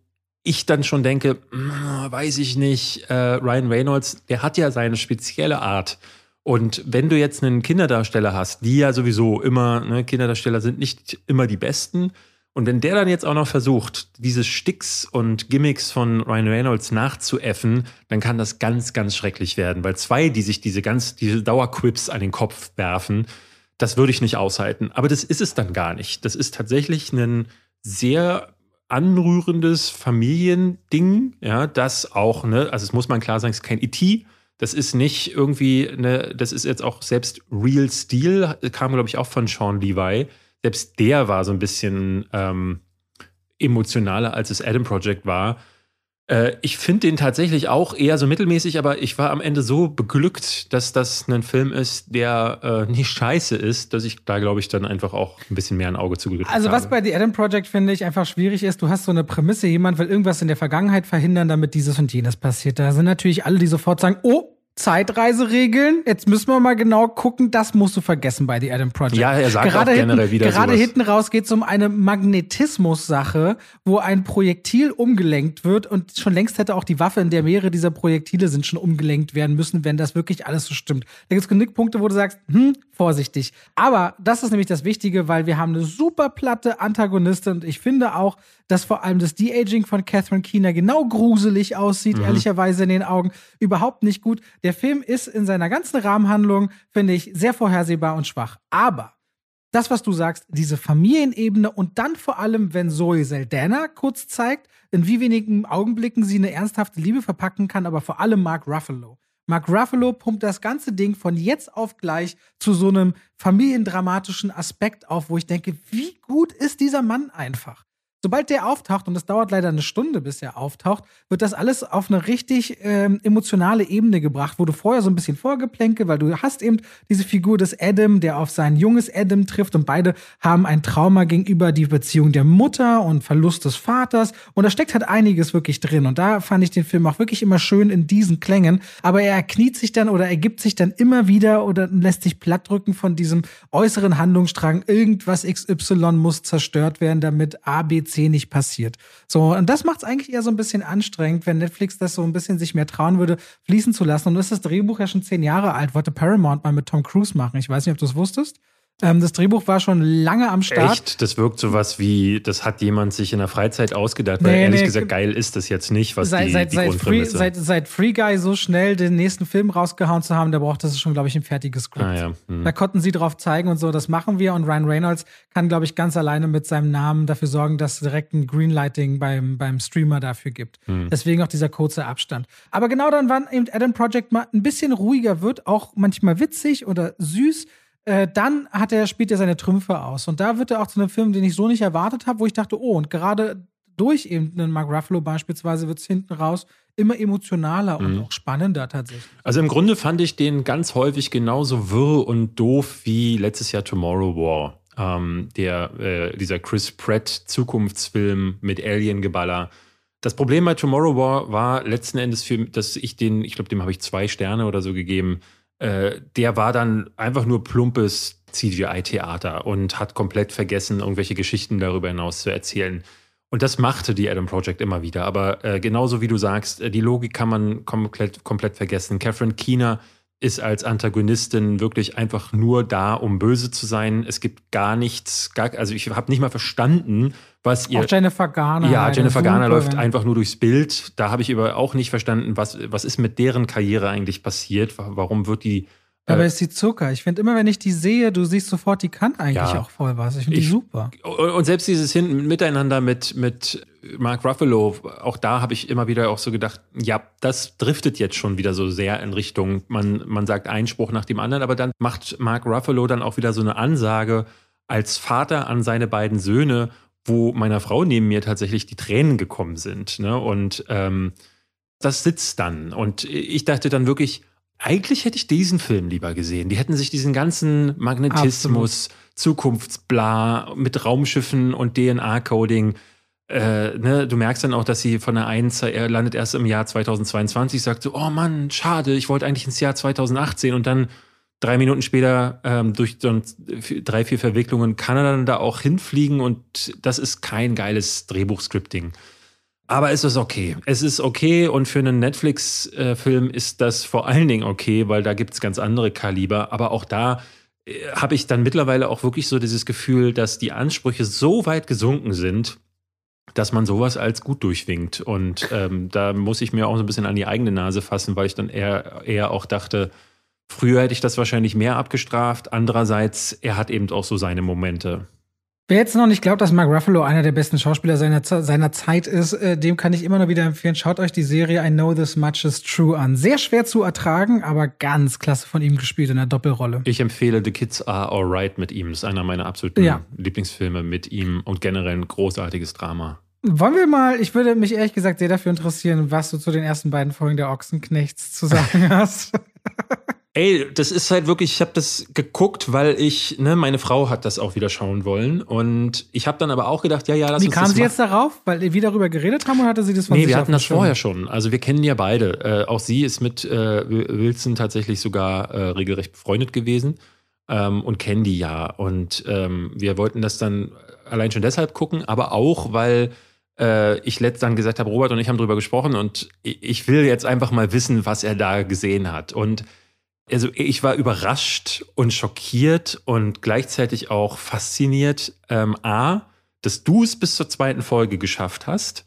ich dann schon denke, hm, weiß ich nicht, äh, Ryan Reynolds, der hat ja seine spezielle Art. Und wenn du jetzt einen Kinderdarsteller hast, die ja sowieso immer, ne, Kinderdarsteller sind nicht immer die besten. Und wenn der dann jetzt auch noch versucht, diese Sticks und Gimmicks von Ryan Reynolds nachzuäffen, dann kann das ganz, ganz schrecklich werden. Weil zwei, die sich diese ganz, diese Dauerquips an den Kopf werfen, das würde ich nicht aushalten. Aber das ist es dann gar nicht. Das ist tatsächlich ein sehr anrührendes Familiending, ja, das auch, ne, also es muss man klar sagen, es ist kein E.T., das ist nicht irgendwie, eine, das ist jetzt auch selbst Real Steel, kam, glaube ich, auch von Sean Levi. Selbst der war so ein bisschen ähm, emotionaler, als es Adam Project war. Äh, ich finde den tatsächlich auch eher so mittelmäßig, aber ich war am Ende so beglückt, dass das ein Film ist, der äh, nicht scheiße ist, dass ich da, glaube ich, dann einfach auch ein bisschen mehr ein Auge zugedrückt habe. Also, was bei The Adam Project, finde ich, einfach schwierig ist, du hast so eine Prämisse, jemand will irgendwas in der Vergangenheit verhindern, damit dieses und jenes passiert. Da sind natürlich alle, die sofort sagen, oh, Zeitreiseregeln. Jetzt müssen wir mal genau gucken. Das musst du vergessen bei The Adam Project. Ja, er sagt gerade auch generell hinten, wieder Gerade sowas. hinten raus geht es um eine Magnetismus-Sache, wo ein Projektil umgelenkt wird und schon längst hätte auch die Waffe, in der mehrere dieser Projektile sind, schon umgelenkt werden müssen, wenn das wirklich alles so stimmt. Da gibt es genug Punkte, wo du sagst, hm, vorsichtig. Aber das ist nämlich das Wichtige, weil wir haben eine super platte Antagonistin und ich finde auch, dass vor allem das De-Aging von Catherine Keener genau gruselig aussieht, mhm. ehrlicherweise in den Augen. Überhaupt nicht gut. Der Film ist in seiner ganzen Rahmenhandlung, finde ich, sehr vorhersehbar und schwach. Aber das, was du sagst, diese Familienebene und dann vor allem, wenn Zoe Saldana kurz zeigt, in wie wenigen Augenblicken sie eine ernsthafte Liebe verpacken kann, aber vor allem Mark Ruffalo. Mark Ruffalo pumpt das ganze Ding von jetzt auf gleich zu so einem familiendramatischen Aspekt auf, wo ich denke, wie gut ist dieser Mann einfach. Sobald der auftaucht, und das dauert leider eine Stunde, bis er auftaucht, wird das alles auf eine richtig ähm, emotionale Ebene gebracht, wo du vorher so ein bisschen vorgeplänke, weil du hast eben diese Figur des Adam, der auf sein junges Adam trifft und beide haben ein Trauma gegenüber die Beziehung der Mutter und Verlust des Vaters. Und da steckt halt einiges wirklich drin. Und da fand ich den Film auch wirklich immer schön in diesen Klängen, aber er kniet sich dann oder ergibt sich dann immer wieder oder lässt sich plattdrücken von diesem äußeren Handlungsstrang, irgendwas XY muss zerstört werden, damit A, B, C nicht passiert. So, und das macht es eigentlich eher so ein bisschen anstrengend, wenn Netflix das so ein bisschen sich mehr trauen würde, fließen zu lassen. Und ist das Drehbuch ja schon zehn Jahre alt, wollte Paramount mal mit Tom Cruise machen. Ich weiß nicht, ob du es wusstest. Ähm, das Drehbuch war schon lange am Start. Echt? Das wirkt so was wie, das hat jemand sich in der Freizeit ausgedacht, weil nee, ehrlich nee, gesagt geil ist das jetzt nicht, was seit, die, seit, die seit. Free, seit, seit Free Guy so schnell den nächsten Film rausgehauen zu haben, da braucht das schon, glaube ich, ein fertiges Skript. Ah, ja. hm. Da konnten sie drauf zeigen und so, das machen wir und Ryan Reynolds kann, glaube ich, ganz alleine mit seinem Namen dafür sorgen, dass es direkt ein Greenlighting beim, beim Streamer dafür gibt. Hm. Deswegen auch dieser kurze Abstand. Aber genau dann, wann eben Adam Project mal ein bisschen ruhiger wird, auch manchmal witzig oder süß, äh, dann hat er, spielt er seine Trümpfe aus. Und da wird er auch zu einem Film, den ich so nicht erwartet habe, wo ich dachte, oh, und gerade durch eben einen Mark Ruffalo beispielsweise wird es hinten raus immer emotionaler und mhm. auch spannender tatsächlich. Also im Grunde fand ich den ganz häufig genauso wirr und doof wie letztes Jahr Tomorrow War. Ähm, der, äh, dieser Chris Pratt Zukunftsfilm mit Alien-Geballer. Das Problem bei Tomorrow War war letzten Endes für, dass ich den, ich glaube, dem habe ich zwei Sterne oder so gegeben, äh, der war dann einfach nur plumpes CGI-Theater und hat komplett vergessen, irgendwelche Geschichten darüber hinaus zu erzählen. Und das machte die Adam Project immer wieder. Aber äh, genauso wie du sagst, äh, die Logik kann man komplett, komplett vergessen. Catherine Keener ist als Antagonistin wirklich einfach nur da, um böse zu sein. Es gibt gar nichts, gar, also ich habe nicht mal verstanden, was ihr. Auch Jennifer Garner. Ja, Jennifer Garner läuft einfach nur durchs Bild. Da habe ich aber auch nicht verstanden, was, was ist mit deren Karriere eigentlich passiert? Warum wird die aber ist die Zucker. Ich finde immer, wenn ich die sehe, du siehst sofort, die kann eigentlich ja, auch voll was. Ich finde die super. Und selbst dieses Hinten Miteinander mit, mit Mark Ruffalo, auch da habe ich immer wieder auch so gedacht, ja, das driftet jetzt schon wieder so sehr in Richtung, man, man sagt einen Spruch nach dem anderen, aber dann macht Mark Ruffalo dann auch wieder so eine Ansage als Vater an seine beiden Söhne, wo meiner Frau neben mir tatsächlich die Tränen gekommen sind. Ne? Und ähm, das sitzt dann. Und ich dachte dann wirklich, eigentlich hätte ich diesen Film lieber gesehen. Die hätten sich diesen ganzen Magnetismus, Absolut. Zukunftsbla mit Raumschiffen und DNA-Coding. Äh, ne, du merkst dann auch, dass sie von der einen er landet erst im Jahr 2022, sagt so, oh Mann, schade, ich wollte eigentlich ins Jahr 2018 und dann drei Minuten später ähm, durch so drei, vier Verwicklungen kann er dann da auch hinfliegen und das ist kein geiles Drehbuchscripting. Aber es ist okay. Es ist okay und für einen Netflix-Film ist das vor allen Dingen okay, weil da gibt es ganz andere Kaliber. Aber auch da äh, habe ich dann mittlerweile auch wirklich so dieses Gefühl, dass die Ansprüche so weit gesunken sind, dass man sowas als gut durchwinkt. Und ähm, da muss ich mir auch so ein bisschen an die eigene Nase fassen, weil ich dann eher, eher auch dachte, früher hätte ich das wahrscheinlich mehr abgestraft. Andererseits, er hat eben auch so seine Momente. Wer jetzt noch nicht glaubt, dass Mark Ruffalo einer der besten Schauspieler seiner, seiner Zeit ist, äh, dem kann ich immer noch wieder empfehlen. Schaut euch die Serie I Know This Much Is True an. Sehr schwer zu ertragen, aber ganz klasse von ihm gespielt in der Doppelrolle. Ich empfehle The Kids Are Alright mit ihm. Das ist einer meiner absoluten ja. Lieblingsfilme mit ihm und generell ein großartiges Drama. Wollen wir mal, ich würde mich ehrlich gesagt sehr dafür interessieren, was du zu den ersten beiden Folgen der Ochsenknechts zu sagen hast. Ey, das ist halt wirklich, ich habe das geguckt, weil ich, ne, meine Frau hat das auch wieder schauen wollen. Und ich habe dann aber auch gedacht, ja, ja, lass Wie uns kam das sie jetzt darauf? Weil wir darüber geredet haben oder hatte sie das von Nee, wir hatten das vorher schon. Also wir kennen ja beide. Äh, auch sie ist mit äh, Wilson tatsächlich sogar äh, regelrecht befreundet gewesen ähm, und kennen die ja. Und ähm, wir wollten das dann allein schon deshalb gucken, aber auch, weil äh, ich letzt dann gesagt habe, Robert und ich haben drüber gesprochen und ich will jetzt einfach mal wissen, was er da gesehen hat. Und also ich war überrascht und schockiert und gleichzeitig auch fasziniert. Ähm, A, dass du es bis zur zweiten Folge geschafft hast,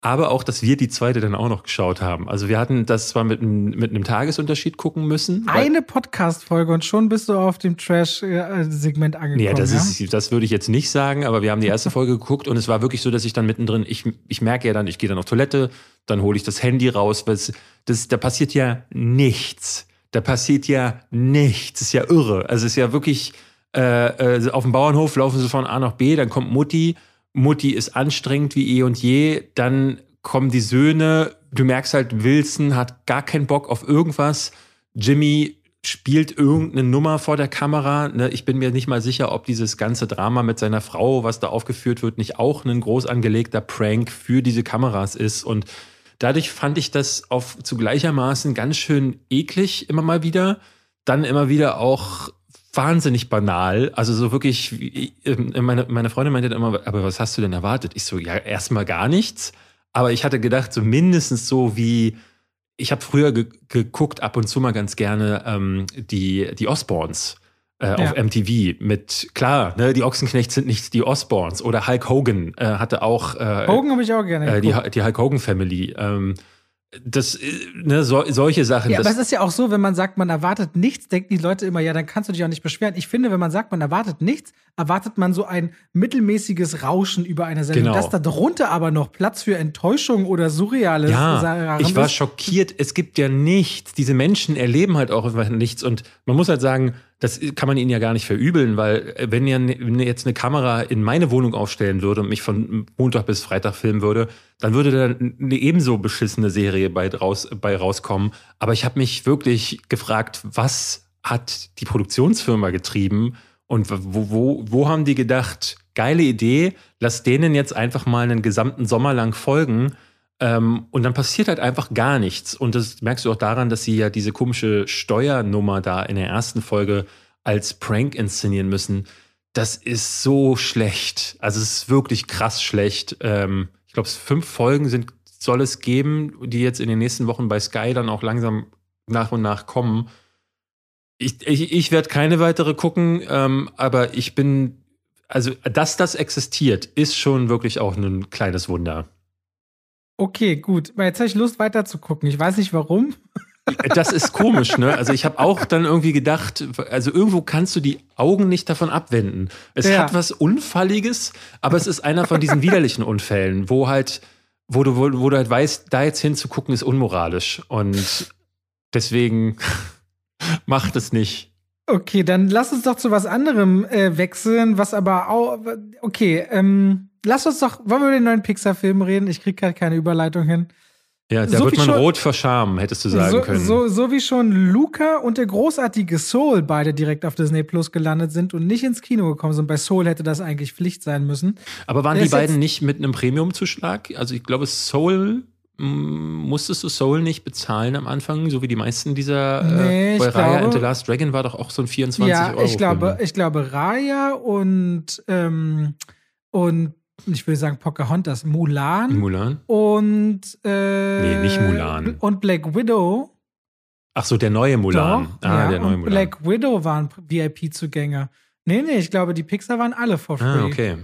aber auch, dass wir die zweite dann auch noch geschaut haben. Also wir hatten das zwar mit, mit einem Tagesunterschied gucken müssen. Eine Podcast-Folge und schon bist du auf dem Trash-Segment angekommen. Ja, das, ja? Ist, das würde ich jetzt nicht sagen, aber wir haben die erste Folge geguckt und es war wirklich so, dass ich dann mittendrin, ich, ich merke ja dann, ich gehe dann auf Toilette, dann hole ich das Handy raus, weil es, das, da passiert ja nichts da passiert ja nichts. Ist ja irre. Also es ist ja wirklich, äh, äh, auf dem Bauernhof laufen sie von A nach B, dann kommt Mutti. Mutti ist anstrengend wie eh und je. Dann kommen die Söhne. Du merkst halt, Wilson hat gar keinen Bock auf irgendwas. Jimmy spielt irgendeine Nummer vor der Kamera. Ne? Ich bin mir nicht mal sicher, ob dieses ganze Drama mit seiner Frau, was da aufgeführt wird, nicht auch ein groß angelegter Prank für diese Kameras ist. Und Dadurch fand ich das auf zu gleichermaßen ganz schön eklig immer mal wieder. Dann immer wieder auch wahnsinnig banal. Also so wirklich, ähm, meine, meine Freundin meinte dann immer, aber was hast du denn erwartet? Ich so, ja, erstmal gar nichts. Aber ich hatte gedacht, so mindestens so wie, ich habe früher ge geguckt, ab und zu mal ganz gerne ähm, die, die Osborns äh, auf ja. MTV mit, klar, ne, die Ochsenknechts sind nicht die Osborns oder Hulk Hogan äh, hatte auch. Äh, Hogan habe ich auch gerne. Äh, die, die Hulk Hogan Family. Ähm, das, äh, ne, so, solche Sachen. Ja, aber es ist ja auch so, wenn man sagt, man erwartet nichts, denken die Leute immer, ja, dann kannst du dich auch nicht beschweren. Ich finde, wenn man sagt, man erwartet nichts, erwartet man so ein mittelmäßiges Rauschen über eine Sendung. Genau. Dass da drunter aber noch Platz für Enttäuschung oder Surreales ja, Ich war schockiert. Es gibt ja nichts. Diese Menschen erleben halt auch einfach nichts. Und man muss halt sagen, das kann man ihnen ja gar nicht verübeln, weil äh, wenn ihr jetzt eine Kamera in meine Wohnung aufstellen würde und mich von Montag bis Freitag filmen würde, dann würde da eine ebenso beschissene Serie bei, raus, bei rauskommen. Aber ich habe mich wirklich gefragt, was hat die Produktionsfirma getrieben und wo, wo, wo haben die gedacht, geile Idee, lass denen jetzt einfach mal einen gesamten Sommer lang folgen ähm, und dann passiert halt einfach gar nichts. Und das merkst du auch daran, dass sie ja diese komische Steuernummer da in der ersten Folge als Prank inszenieren müssen. Das ist so schlecht. Also es ist wirklich krass schlecht. Ähm, ich glaube, fünf Folgen sind, soll es geben, die jetzt in den nächsten Wochen bei Sky dann auch langsam nach und nach kommen. Ich, ich, ich werde keine weitere gucken, ähm, aber ich bin, also dass das existiert, ist schon wirklich auch ein kleines Wunder. Okay, gut. Jetzt habe ich Lust weiter zu gucken. Ich weiß nicht warum. Das ist komisch, ne? Also ich habe auch dann irgendwie gedacht, also irgendwo kannst du die Augen nicht davon abwenden. Es ja. hat was Unfalliges, aber es ist einer von diesen widerlichen Unfällen, wo halt, wo du, wo, wo du halt weißt, da jetzt hinzugucken ist unmoralisch. Und deswegen macht es nicht. Okay, dann lass uns doch zu was anderem äh, wechseln, was aber auch. Okay, ähm, lass uns doch, wollen wir über den neuen Pixar-Film reden? Ich kriege gerade keine Überleitung hin. Ja, da So wird man schon- rot vor Scham, hättest du sagen so, können. So, so wie schon Luca und der großartige Soul beide direkt auf Disney Plus gelandet sind und nicht ins Kino gekommen sind. Bei Soul hätte das eigentlich Pflicht sein müssen. Aber waren Der die beiden nicht mit einem Premium-Zuschlag? Also ich glaube, Soul musstest du Soul nicht bezahlen am Anfang, so wie die meisten dieser Nee, äh, bei Raya glaube- and the Last Dragon war doch auch so ein 24 ja, Euro. ich glaube, Film. ich glaube Raya und, ähm, und ich will sagen Pocahontas, Mulan Mulan. und äh, Nee, nicht Mulan. Und Black Widow. Ach so, der neue Mulan. Doch, ah, ja, der neue Mulan. Black Widow waren VIP-Zugänger. Nee, nee, ich glaube, die Pixar waren alle for free. ah, okay.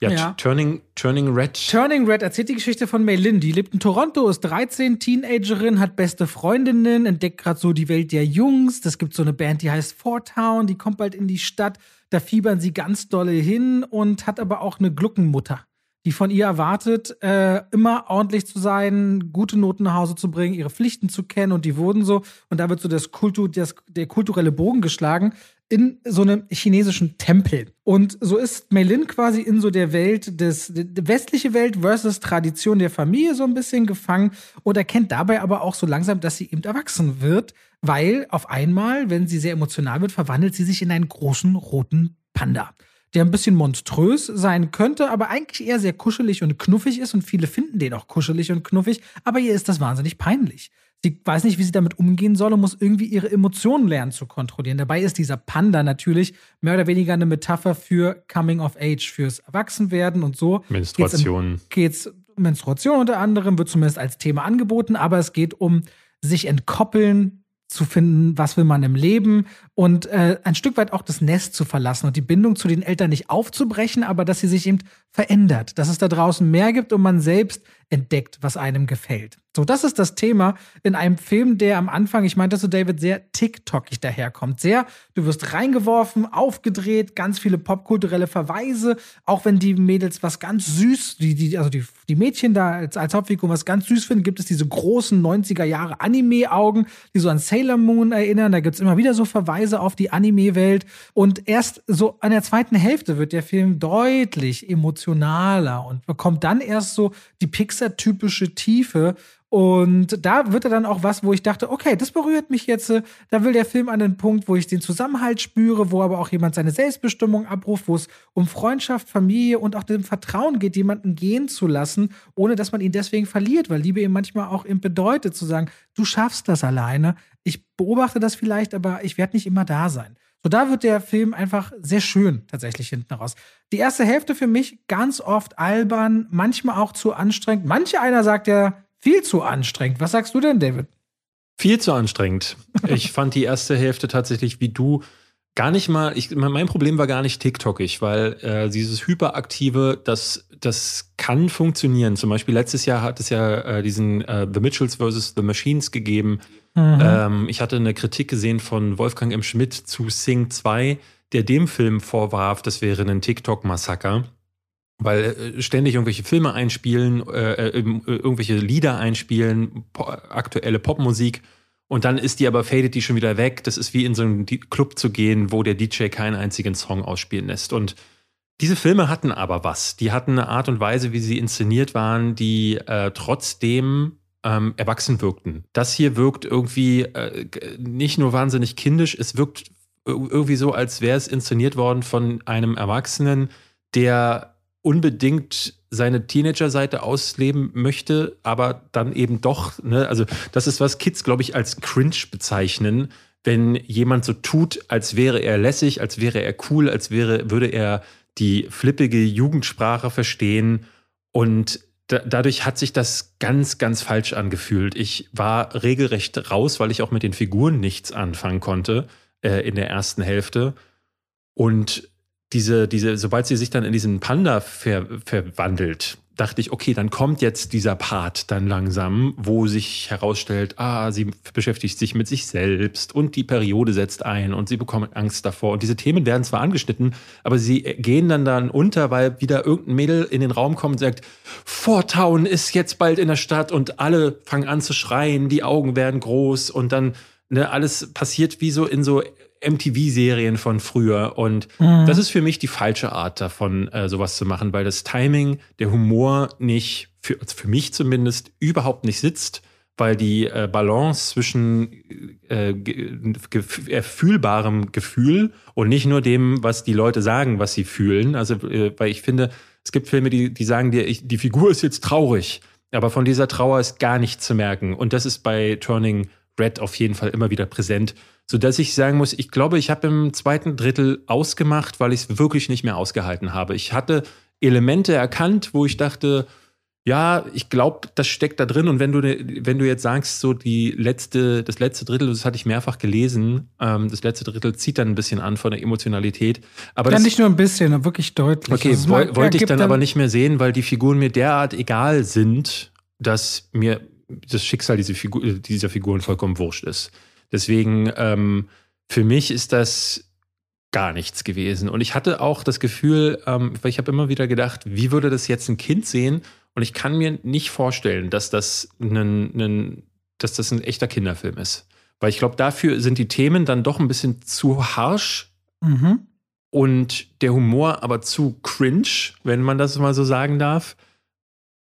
Ja, Ja. Turning, Turning Red. Turning Red erzählt die Geschichte von Mei Lin. Die lebt in Toronto, ist 13, Teenagerin, hat beste Freundinnen, entdeckt gerade so die Welt der Jungs. Das gibt so eine Band, die heißt Four Town, die kommt bald in die Stadt. Da fiebern sie ganz dolle hin und hat aber auch eine Gluckenmutter, die von ihr erwartet, äh, immer ordentlich zu sein, gute Noten nach Hause zu bringen, ihre Pflichten zu kennen und die wurden so. Und da wird so das Kultur, das, der kulturelle Bogen geschlagen in so einem chinesischen Tempel. Und so ist Meilin quasi in so der Welt des, die westliche Welt versus Tradition der Familie so ein bisschen gefangen und erkennt dabei aber auch so langsam, dass sie eben erwachsen wird, weil auf einmal, wenn sie sehr emotional wird, verwandelt sie sich in einen großen roten Panda. Der ein bisschen monströs sein könnte, aber eigentlich eher sehr kuschelig und knuffig ist und viele finden den auch kuschelig und knuffig, aber ihr ist das wahnsinnig peinlich. Sie weiß nicht, wie sie damit umgehen soll und muss irgendwie ihre Emotionen lernen zu kontrollieren. Dabei ist dieser Panda natürlich mehr oder weniger eine Metapher für Coming of Age, fürs Erwachsenwerden und so. Menstruation. Geht's um Menstruation unter anderem, wird zumindest als Thema angeboten, aber es geht um sich entkoppeln, zu finden, was will man im Leben und äh, ein Stück weit auch das Nest zu verlassen und die Bindung zu den Eltern nicht aufzubrechen, aber dass sie sich eben verändert, dass es da draußen mehr gibt und man selbst entdeckt, was einem gefällt. So, das ist das Thema in einem Film, der am Anfang, ich meinte zu David, sehr TikTokig daherkommt. Sehr, du wirst reingeworfen, aufgedreht, ganz viele popkulturelle Verweise, auch wenn die Mädels was ganz süß, die, die, also die, die Mädchen da als, als Hauptfigur was ganz süß finden, gibt es diese großen 90er Jahre Anime-Augen, die so an Sailor Moon erinnern. Da gibt es immer wieder so Verweise auf die Anime-Welt. Und erst so an der zweiten Hälfte wird der Film deutlich emotionaler und bekommt dann erst so die Pixar-typische Tiefe. Und da wird er dann auch was, wo ich dachte, okay, das berührt mich jetzt. Da will der Film an den Punkt, wo ich den Zusammenhalt spüre, wo aber auch jemand seine Selbstbestimmung abruft, wo es um Freundschaft, Familie und auch dem Vertrauen geht, jemanden gehen zu lassen, ohne dass man ihn deswegen verliert, weil Liebe eben manchmal auch eben bedeutet, zu sagen, du schaffst das alleine. Ich beobachte das vielleicht, aber ich werde nicht immer da sein. So, da wird der Film einfach sehr schön tatsächlich hinten raus. Die erste Hälfte für mich ganz oft albern, manchmal auch zu anstrengend. Manche einer sagt ja, viel zu anstrengend. Was sagst du denn, David? Viel zu anstrengend. Ich fand die erste Hälfte tatsächlich wie du gar nicht mal, ich, mein Problem war gar nicht TikTokig, weil äh, dieses Hyperaktive, das, das kann funktionieren. Zum Beispiel letztes Jahr hat es ja äh, diesen äh, The Mitchells vs. The Machines gegeben. Ähm, ich hatte eine Kritik gesehen von Wolfgang M. Schmidt zu Sing 2, der dem Film vorwarf, das wäre ein TikTok-Massaker. Weil äh, ständig irgendwelche Filme einspielen, äh, äh, irgendwelche Lieder einspielen, po aktuelle Popmusik und dann ist die aber, fadet die schon wieder weg. Das ist wie in so einen Club zu gehen, wo der DJ keinen einzigen Song ausspielen lässt. Und diese Filme hatten aber was. Die hatten eine Art und Weise, wie sie inszeniert waren, die äh, trotzdem ähm, erwachsen wirkten. Das hier wirkt irgendwie äh, nicht nur wahnsinnig kindisch, es wirkt ir- irgendwie so, als wäre es inszeniert worden von einem Erwachsenen, der unbedingt seine Teenager-Seite ausleben möchte, aber dann eben doch, ne, also das ist, was Kids, glaube ich, als cringe bezeichnen, wenn jemand so tut, als wäre er lässig, als wäre er cool, als wäre, würde er die flippige Jugendsprache verstehen und da, dadurch hat sich das ganz, ganz falsch angefühlt. Ich war regelrecht raus, weil ich auch mit den Figuren nichts anfangen konnte äh, in der ersten Hälfte. Und diese, diese, sobald sie sich dann in diesen Panda ver, verwandelt, dachte ich, okay, dann kommt jetzt dieser Part dann langsam, wo sich herausstellt, ah, sie beschäftigt sich mit sich selbst und die Periode setzt ein und sie bekommt Angst davor. Und diese Themen werden zwar angeschnitten, aber sie gehen dann dann unter, weil wieder irgendein Mädel in den Raum kommt und sagt, Vortown ist jetzt bald in der Stadt und alle fangen an zu schreien, die Augen werden groß und dann ne, alles passiert wie so in so MTV-Serien von früher. Und das ist für mich die falsche Art davon, äh, sowas zu machen, weil das Timing, der Humor nicht für, also für mich zumindest überhaupt nicht sitzt, weil die äh, Balance zwischen äh, erfühlbarem Gefühl und nicht nur dem, was die Leute sagen, was sie fühlen. Also, äh, weil ich finde, es gibt Filme, die, die sagen dir, die Figur ist jetzt traurig, aber von dieser Trauer ist gar nichts zu merken. Und das ist bei Turning Red auf jeden Fall immer wieder präsent, sodass ich sagen muss, ich glaube, ich habe im zweiten Drittel ausgemacht, weil ich es wirklich nicht mehr ausgehalten habe. Ich hatte Elemente erkannt, wo ich dachte, ja, ich glaube, das steckt da drin. Und wenn du, wenn du jetzt sagst, so die letzte, das letzte Drittel, das hatte ich mehrfach gelesen, ähm, das letzte Drittel zieht dann ein bisschen an von der Emotionalität. Aber ja, das, nicht nur ein bisschen, wirklich deutlich. Okay, Also wollte ich ergibt dann aber nicht mehr sehen, weil die Figuren mir derart egal sind, dass mir das Schicksal dieser, Figur, dieser Figuren vollkommen wurscht ist. Deswegen, ähm, für mich ist das gar nichts gewesen. Und ich hatte auch das Gefühl, ähm, weil ich habe immer wieder gedacht, wie würde das jetzt ein Kind sehen? Und ich kann mir nicht vorstellen, dass das ein, ein, dass das ein echter Kinderfilm ist. Weil ich glaube, dafür sind die Themen dann doch ein bisschen zu harsh Mhm. und der Humor aber zu cringe, wenn man das mal so sagen darf.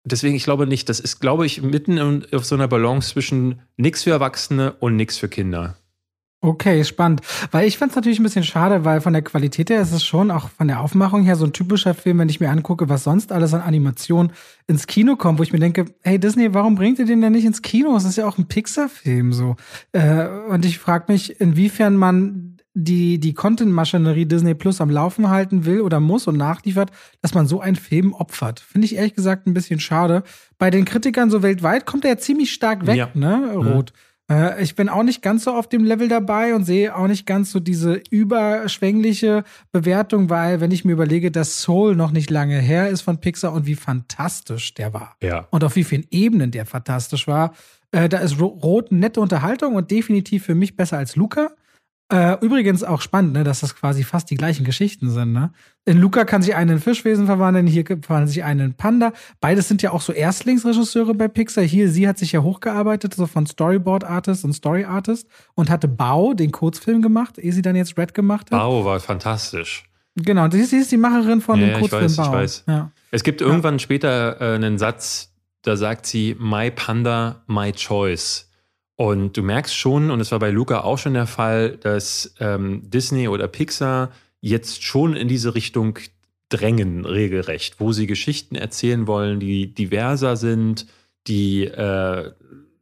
Deswegen, ich glaube nicht, das ist, glaube ich, mitten in- auf so einer Balance zwischen nix für Erwachsene und nix für Kinder. Okay, spannend. Weil ich fand es natürlich ein bisschen schade, weil von der Qualität her ist es schon, auch von der Aufmachung her, so ein typischer Film, wenn ich mir angucke, was sonst alles an Animation ins Kino kommt, wo ich mir denke, hey Disney, warum bringt ihr den denn nicht ins Kino? Es ist ja auch ein Pixar-Film so. Äh, und ich frage mich, inwiefern man die, die Content-Maschinerie Disney Plus am Laufen halten will oder muss und nachliefert, dass man so einen Film opfert. Finde ich ehrlich gesagt ein bisschen schade. Bei den Kritikern so weltweit kommt er ja ziemlich stark weg, Ja. ne, Rot. Äh, Ich bin auch nicht ganz so auf dem Level dabei und sehe auch nicht ganz so diese überschwängliche Bewertung, weil wenn ich mir überlege, dass Soul noch nicht lange her ist von Pixar und wie fantastisch der war Ja. und auf wie vielen Ebenen der fantastisch war, äh, da ist Ro- Rot nette Unterhaltung und definitiv für mich besser als Luca. Äh, übrigens auch spannend, ne, dass das quasi fast die gleichen Geschichten sind. Ne? In Luca kann sich einen in Fischwesen verwandeln, hier verwandelt sich einen in Panda. Beides sind ja auch so Erstlingsregisseure bei Pixar. Hier, sie hat sich ja hochgearbeitet, so von Storyboard Artist und Story Artist und hatte Bau, den Kurzfilm gemacht, ehe sie dann jetzt Red gemacht hat. Bau war fantastisch. Genau, sie ist, ist die Macherin von Ja, dem ja, ich Kurzfilm weiß, ich Bau. weiß. Ja. Es gibt irgendwann später äh, einen Satz, da sagt sie, My Panda, my choice. Und du merkst schon, und es war bei Luca auch schon der Fall, dass ähm, Disney oder Pixar jetzt schon in diese Richtung drängen, regelrecht, wo sie Geschichten erzählen wollen, die diverser sind, die äh,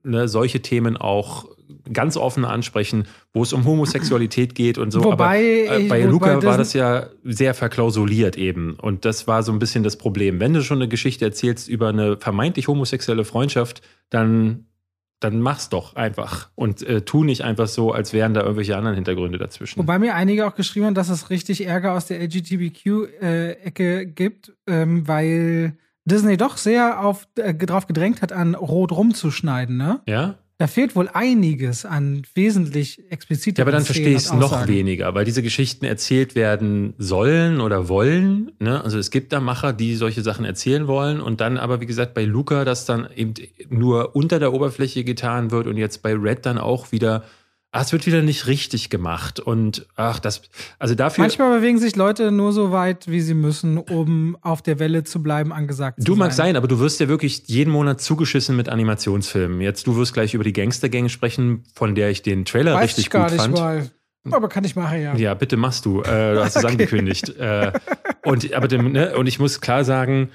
ne, solche Themen auch ganz offen ansprechen, wo es um Homosexualität geht und so. Wobei Aber äh, bei wobei Luca war das- das ja sehr verklausuliert eben. Und das war so ein bisschen das Problem. Wenn du schon eine Geschichte erzählst über eine vermeintlich homosexuelle Freundschaft, dann, dann mach's doch einfach. Und äh, tu nicht einfach so, als wären da irgendwelche anderen Hintergründe dazwischen. Wobei mir einige auch geschrieben haben, dass es richtig Ärger aus der LGBTQ-Ecke gibt, ähm, weil Disney doch sehr auf, äh, drauf gedrängt hat, an Rot rumzuschneiden, ne? ja? Da fehlt wohl einiges an wesentlich expliziter. Ja, aber dann verstehe ich es noch weniger, weil diese Geschichten erzählt werden sollen oder wollen. Ne? Also es gibt da Macher, die solche Sachen erzählen wollen und dann aber, wie gesagt, bei Luca, das dann eben nur unter der Oberfläche getan wird und jetzt bei Red dann auch wieder, ah, es wird wieder nicht richtig gemacht und ach, das, also dafür. Manchmal bewegen sich Leute nur so weit, wie sie müssen, um auf der Welle zu bleiben, angesagt zu Du sein. mag sein, aber du wirst ja wirklich jeden Monat zugeschissen mit Animationsfilmen. Jetzt, du wirst gleich über die Gangster-Gang sprechen, von der ich den Trailer Weiß richtig ich gar gut nicht fand. mal. Aber kann ich machen, ja. Ja, bitte machst du. Äh, du hast es Okay. angekündigt. Äh, und, aber dem, ne, und ich muss klar sagen,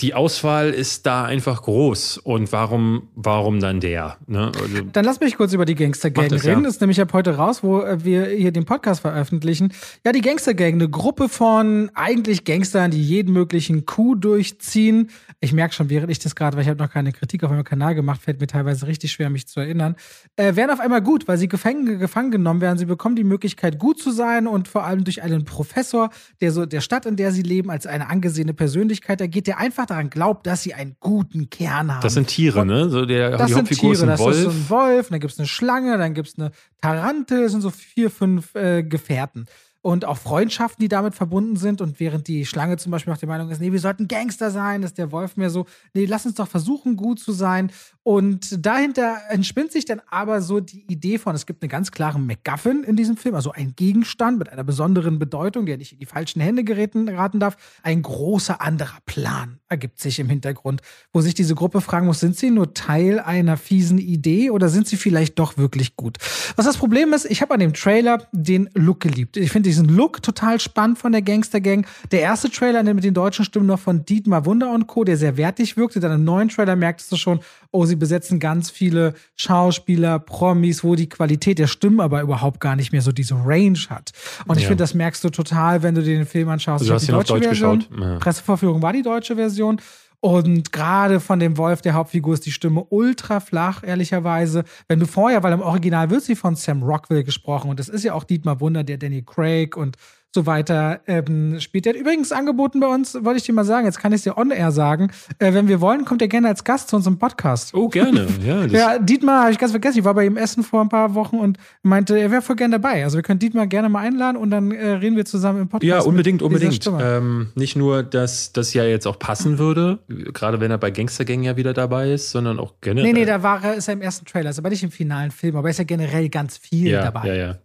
die Auswahl ist da einfach groß. Und warum, warum dann der? Ne? Also, Dann lass mich kurz über die Gangster Gang das, reden. ja. Das ist nämlich ab heute raus, wo äh, wir hier den Podcast veröffentlichen. Ja, die Gangster Gang, eine Gruppe von eigentlich Gangstern, die jeden möglichen Coup durchziehen. Ich merke schon, während ich das gerade, weil ich habe noch keine Kritik auf meinem Kanal gemacht, fällt mir teilweise richtig schwer, mich zu erinnern, äh, werden auf einmal gut, weil sie gefangen, gefangen genommen werden. Sie bekommen die Möglichkeit, gut zu sein und vor allem durch einen Professor, der so der Stadt, in der sie leben, als eine angesehene Persönlichkeit agiert, der einfach daran glaubt, dass sie einen guten Kern haben. das sind Tiere, ne? So der, Das die sind Tiere, ist ein das Wolf. ist so ein Wolf, dann gibt es eine Schlange, dann gibt es eine Tarantel, das sind so vier, fünf äh, Gefährten. und auch Freundschaften, die damit verbunden sind. Und während die Schlange zum Beispiel auch der Meinung ist, nee, wir sollten Gangster sein, ist der Wolf mehr so, nee, lass uns doch versuchen, gut zu sein. Und dahinter entspinnt sich dann aber so die Idee von, es gibt eine ganz klare MacGuffin in diesem Film, also ein Gegenstand mit einer besonderen Bedeutung, der nicht in die falschen Hände geraten, darf. Ein großer anderer Plan ergibt sich im Hintergrund, wo sich diese Gruppe fragen muss, sind sie nur Teil einer fiesen Idee oder sind sie vielleicht doch wirklich gut? Was das Problem ist, ich habe an dem Trailer den Look geliebt. Ich finde diesen Look total spannend von der Gangster Gang. Der erste Trailer mit den deutschen Stimmen noch von Dietmar Wunder und Co., der sehr wertig wirkte. Dann im neuen Trailer merktest du schon, oh, sie besetzen ganz viele Schauspieler, Promis, wo die Qualität der Stimmen aber überhaupt gar nicht mehr so diese Range hat. Und ich ja. finde, das merkst du total, wenn du dir den Film anschaust. Also du hast die deutsche Deutsch Version. Ja. Pressevorführung war die deutsche Version. Und gerade von dem Wolf, der Hauptfigur, ist die Stimme ultra flach, ehrlicherweise. Wenn du vorher, weil im Original wird sie von Sam Rockwell gesprochen und das ist ja auch Dietmar Wunder, der Danny Craig und so weiter ähm, spielt. Der hat übrigens angeboten bei uns, wollte ich dir mal sagen, jetzt kann ich es dir on-air sagen. Äh, wenn wir wollen, kommt er gerne als Gast zu unserem Podcast. Oh, gerne. Ja, ja Dietmar, habe ich ganz vergessen, ich war bei ihm essen vor ein paar Wochen und meinte, er wäre voll gerne dabei. Also wir können Dietmar gerne mal einladen und dann äh, reden wir zusammen im Podcast. Ja, unbedingt, unbedingt. Ähm, nicht nur, dass das ja jetzt auch passen würde, gerade wenn er bei Gangster Gang ja wieder dabei ist, sondern auch generell. Nee, nee, da war er, ist er im ersten Trailer, ist aber nicht im finalen Film, aber er ist ja generell ganz viel ja, dabei. Ja, ja.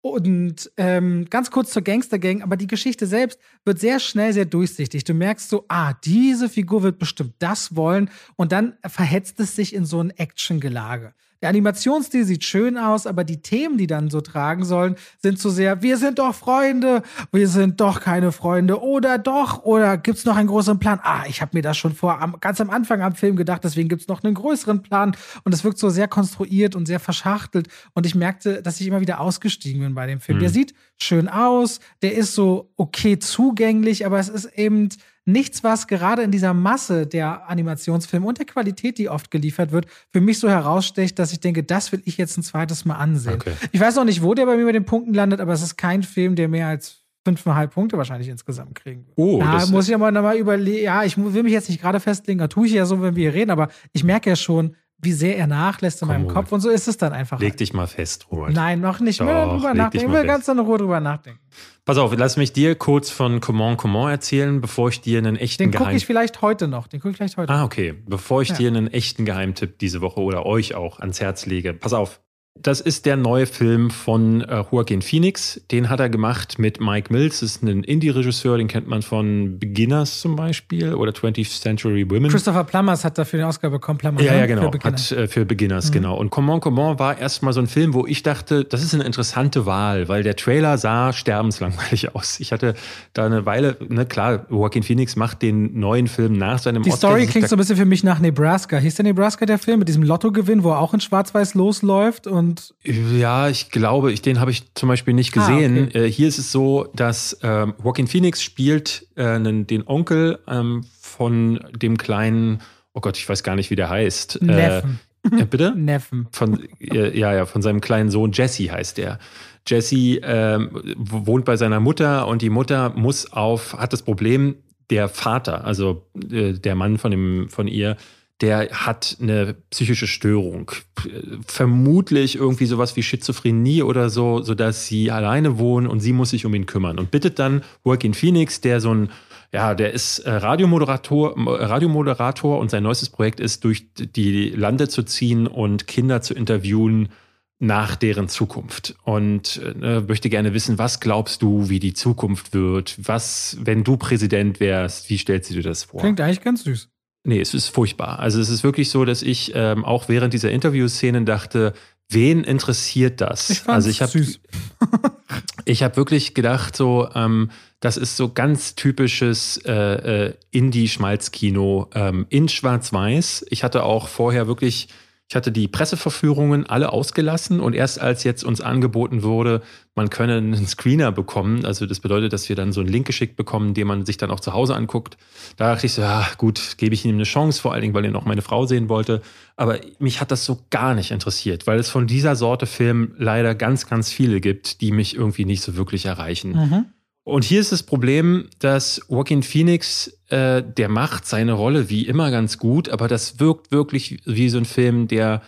Und ähm, ganz kurz zur Gangster-Gang, aber die Geschichte selbst wird sehr schnell sehr durchsichtig. Du merkst so, ah, diese Figur wird bestimmt das wollen und dann verhetzt es sich in so ein Action-Gelage. Der Animationsstil sieht schön aus, aber die Themen, die dann so tragen sollen, sind zu sehr, wir sind doch Freunde, wir sind doch keine Freunde oder doch oder gibt's noch einen größeren Plan? Ah, ich habe mir das schon vor am, ganz am Anfang am Film gedacht, deswegen gibt's noch einen größeren Plan und es wirkt so sehr konstruiert und sehr verschachtelt und ich merkte, dass ich immer wieder ausgestiegen bin bei dem Film. Mhm. Der sieht schön aus, der ist so okay zugänglich, aber es ist eben nichts, was gerade in dieser Masse der Animationsfilme und der Qualität, die oft geliefert wird, für mich so herausstecht, dass ich denke, das will ich jetzt ein zweites Mal ansehen. Okay. Ich weiß noch nicht, wo der bei mir mit den Punkten landet, aber es ist kein Film, der mehr als fünfeinhalb Punkte wahrscheinlich insgesamt kriegen wird. Oh, da muss ich aber nochmal überlegen. Ja, ich will mich jetzt nicht gerade festlegen, da tue ich ja so, wenn wir hier reden, aber ich merke ja schon, wie sehr er nachlässt in Komm, meinem Kopf und so ist es dann einfach. Leg dich mal fest, Robert. Nein, noch nicht. Doch, ich will drüber nachdenken. Ich will ganz in Ruhe drüber nachdenken. Pass auf, lass mich dir kurz von Comment Comment erzählen, bevor ich dir einen echten Den gucke ich vielleicht heute noch. Den gucke ich vielleicht heute. Ah, okay. Bevor ich ja. dir einen echten Geheimtipp diese Woche oder euch auch ans Herz lege. Pass auf. Das ist der neue Film von äh, Joaquin Phoenix. Den hat er gemacht mit Mike Mills. Das ist ein Indie-Regisseur, den kennt man von Beginners zum Beispiel oder 20th Century Women. Christopher Plummers hat dafür den Oscar bekommen. Plummers, ja, ja, genau. Für Beginners. Hat äh, für Beginners, mhm. genau. Und Comment Comment war erstmal so ein Film, wo ich dachte, das ist eine interessante Wahl, weil der Trailer sah sterbenslangweilig aus. Ich hatte da eine Weile, ne, klar, Joaquin Phoenix macht den neuen Film nach seinem Die Oscar. Die Story klingt so ein bisschen für mich nach Nebraska. Hieß der Nebraska der Film mit diesem Lottogewinn, wo er auch in Schwarz-Weiß losläuft und und ja, ich glaube, ich, den habe ich zum Beispiel nicht ah, gesehen. Ah, okay. äh, hier ist es so, dass ähm, Joaquin Phoenix spielt äh, einen, den Onkel ähm, von dem kleinen, oh Gott, ich weiß gar nicht, wie der heißt. Äh, Neffen. Äh, bitte? Neffen. Von, äh, ja, ja, von seinem kleinen Sohn Jesse heißt der. Jesse ähm, wohnt bei seiner Mutter und die Mutter muss auf, hat das Problem, der Vater, also äh, der Mann von, dem, von ihr, der hat eine psychische Störung. Vermutlich irgendwie sowas wie Schizophrenie oder so, sodass sie alleine wohnen und sie muss sich um ihn kümmern. Und bittet dann Joaquin Phoenix, der so ein, ja, der ist äh, Radiomoderator, Radiomoderator und sein neuestes Projekt ist, durch die Lande zu ziehen und Kinder zu interviewen nach deren Zukunft. Und äh, möchte gerne wissen, was glaubst du, wie die Zukunft wird? Was, wenn du Präsident wärst, wie stellst du dir das vor? Klingt eigentlich ganz süß. Nee, es ist furchtbar. Also es ist wirklich so, dass ich ähm, auch während dieser Interviewszenen dachte, wen interessiert das? Ich also ich habe ich habe wirklich gedacht, so ähm, das ist so ganz typisches äh, äh, Indie-Schmalzkino ähm, in Schwarz-Weiß. Ich hatte auch vorher wirklich ich hatte die Presseverführungen alle ausgelassen und erst als jetzt uns angeboten wurde, man könne einen Screener bekommen, also das bedeutet, dass wir dann so einen Link geschickt bekommen, den man sich dann auch zu Hause anguckt, da dachte ich so, ja gut, gebe ich ihm eine Chance, vor allen Dingen, weil er noch meine Frau sehen wollte. Aber mich hat das so gar nicht interessiert, weil es von dieser Sorte Film leider ganz, ganz viele gibt, die mich irgendwie nicht so wirklich erreichen. Mhm. Und hier ist das Problem, dass Joaquin Phoenix, äh, der macht seine Rolle wie immer ganz gut, aber das wirkt wirklich wie so ein Film, der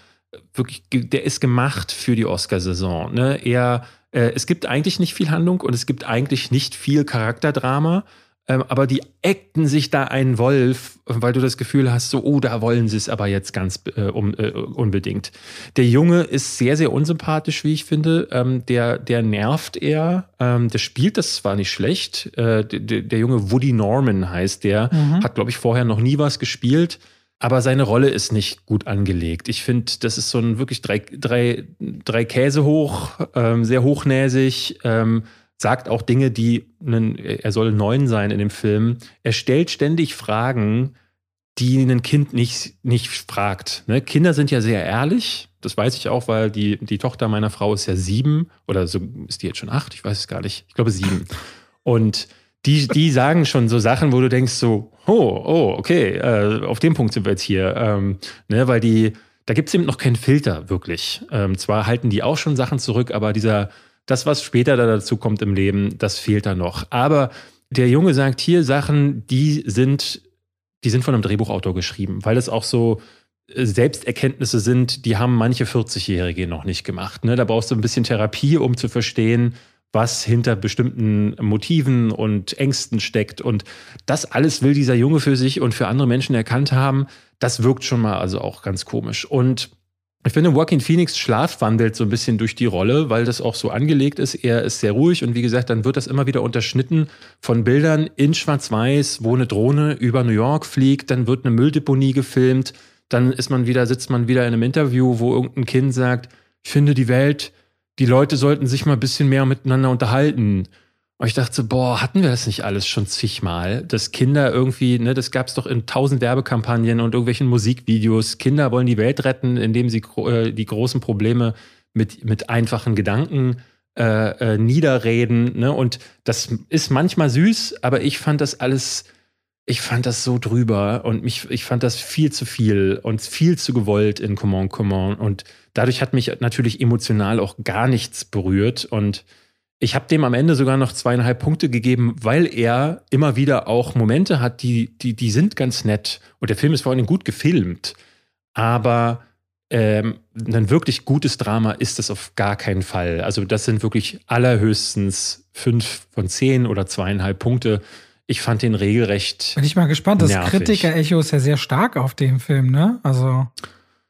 wirklich, der ist gemacht für die Oscarsaison. Ne? Er, äh, es gibt eigentlich nicht viel Handlung und es gibt eigentlich nicht viel Charakterdrama. Ähm, aber die acten sich da einen Wolf, weil du das Gefühl hast, so, oh, da wollen sie es aber jetzt ganz äh, um, äh, unbedingt. Der Junge ist sehr, sehr unsympathisch, wie ich finde. Ähm, der, der nervt eher. Ähm, der spielt das zwar nicht schlecht. Äh, der, der, junge Woody Norman heißt der. Mhm. Hat, glaube ich, vorher noch nie was gespielt. Aber seine Rolle ist nicht gut angelegt. Ich finde, das ist so ein wirklich drei, drei, drei Käse hoch, ähm, sehr hochnäsig. Sagt auch Dinge, die, einen, er soll neun sein in dem Film. Er stellt ständig Fragen, die ein Kind nicht, nicht fragt. Ne? Kinder sind ja sehr ehrlich. Das weiß ich auch, weil die, die Tochter meiner Frau ist ja sieben oder so ist die jetzt schon acht, ich weiß es gar nicht. Ich glaube sieben. Und die, die sagen schon so Sachen, wo du denkst so, oh, oh, okay, äh, auf dem Punkt sind wir jetzt hier. Ähm, ne, weil die, da gibt es eben noch keinen Filter, wirklich. Ähm, zwar halten die auch schon Sachen zurück, aber dieser das, was später da dazu kommt im Leben, das fehlt da noch. Aber der Junge sagt hier Sachen, die sind, die sind von einem Drehbuchautor geschrieben, weil es auch so äh, Selbsterkenntnisse sind, die haben manche 40-Jährige noch nicht gemacht. Ne? Da brauchst du ein bisschen Therapie, um zu verstehen, was hinter bestimmten Motiven und Ängsten steckt. Und das alles will dieser Junge für sich und für andere Menschen erkannt haben. Das wirkt schon mal also auch ganz komisch. Und ich finde, Joaquin Phoenix schlafwandelt so ein bisschen durch die Rolle, weil das auch so angelegt ist. Er ist sehr ruhig und wie gesagt, dann wird das immer wieder unterschnitten von Bildern in Schwarz-Weiß, wo eine Drohne über New York fliegt, dann wird eine Mülldeponie gefilmt, dann ist man wieder, sitzt man wieder in einem Interview, wo irgendein Kind sagt, ich finde die Welt, die Leute sollten sich mal ein bisschen mehr miteinander unterhalten. Und ich dachte, boah, hatten wir das nicht alles schon zigmal? Dass Kinder irgendwie, ne, das gab es doch in tausend Werbekampagnen und irgendwelchen Musikvideos. Kinder wollen die Welt retten, indem sie äh, die großen Probleme mit, mit einfachen Gedanken äh, äh, niederreden. Ne? Und das ist manchmal süß, aber ich fand das alles, ich fand das so drüber und mich, ich fand das viel zu viel und viel zu gewollt in Come On. Und dadurch hat mich natürlich emotional auch gar nichts berührt. Und ich habe dem am Ende sogar noch zweieinhalb Punkte gegeben, weil er immer wieder auch Momente hat, die, die, die sind ganz nett. Und der Film ist vor allem gut gefilmt. Aber ähm, ein wirklich gutes Drama ist das auf gar keinen Fall. Also das sind wirklich allerhöchstens fünf von zehn oder zweieinhalb Punkte. Ich fand den regelrecht. Bin ich mal gespannt. Das Kritiker-Echo ist ja sehr stark auf dem Film, ne? Also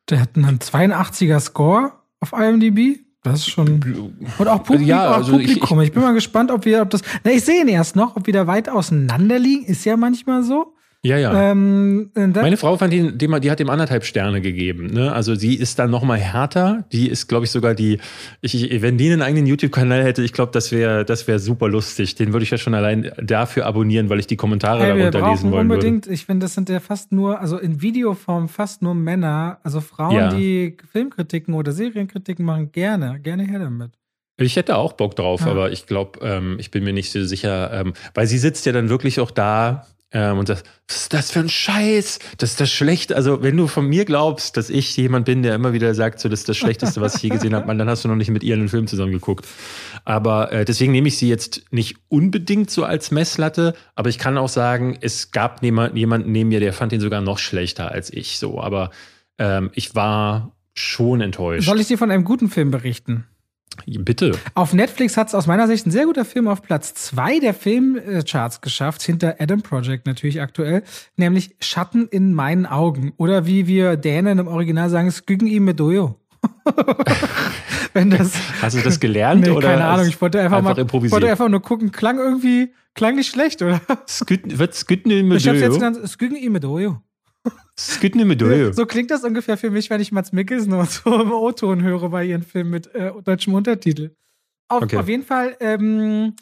der hat einen 82er Score auf IMDb. Das ist schon. Und auch, Publik, ja, also auch Publikum. Ich, ich, ich, bin mal gespannt, ob wir, ob das. Na, ich sehe ihn erst noch, ob wir da weit auseinander liegen. Ist ja manchmal so. Ja, ja. Ähm, Meine Frau fand ihn, die, die hat ihm anderthalb Sterne gegeben. Ne? Also sie ist dann noch mal härter. Die ist, glaube ich, sogar die. Ich, wenn die einen eigenen YouTube-Kanal hätte, ich glaube, das wäre, das wäre super lustig. Den würde ich ja schon allein dafür abonnieren, weil ich die Kommentare hey, darunter lesen wollen unbedingt. Würde. Ich finde, das sind ja fast nur, also in Videoform fast nur Männer, also Frauen, ja. die Filmkritiken oder Serienkritiken machen, gerne, gerne her damit. Ich hätte auch Bock drauf, ja. aber ich glaube, ähm, ich bin mir nicht so sicher, ähm, weil sie sitzt ja dann wirklich auch da ähm, und sagt, was ist das für ein Scheiß? Das ist das Schlechte. Also, wenn du von mir glaubst, dass ich jemand bin, der immer wieder sagt, so, das ist das Schlechteste, was ich je gesehen habe, dann hast du noch nicht mit ihr einen Film zusammen geguckt. Aber äh, deswegen nehme ich sie jetzt nicht unbedingt so als Messlatte, aber ich kann auch sagen, es gab jemanden neben mir, der fand ihn sogar noch schlechter als ich. So, aber ähm, ich war schon enttäuscht. Soll ich dir von einem guten Film berichten? Bitte. Auf Netflix hat es aus meiner Sicht ein sehr guter Film auf Platz zwei der Filmcharts geschafft, hinter Adam Project natürlich aktuell, nämlich Schatten in meinen Augen. Oder wie wir Dänen im Original sagen, Skyggen im Medoyo. Wenn das, Hast du das gelernt? Nee, oder keine Ahnung, ich wollte einfach, einfach mal improvisiert. wollte einfach nur gucken, klang irgendwie, klang nicht schlecht, oder? Skyggen, wird Skyggen im Medoyo? Ich hab's jetzt genannt, Skyggen im Medoyo. Es geht nicht mit durch. So klingt das ungefähr für mich, wenn ich Mats Mikkelsen und so im O-Ton höre bei ihren Filmen mit äh, deutschem Untertitel. Auf, okay. auf jeden Fall, ähm,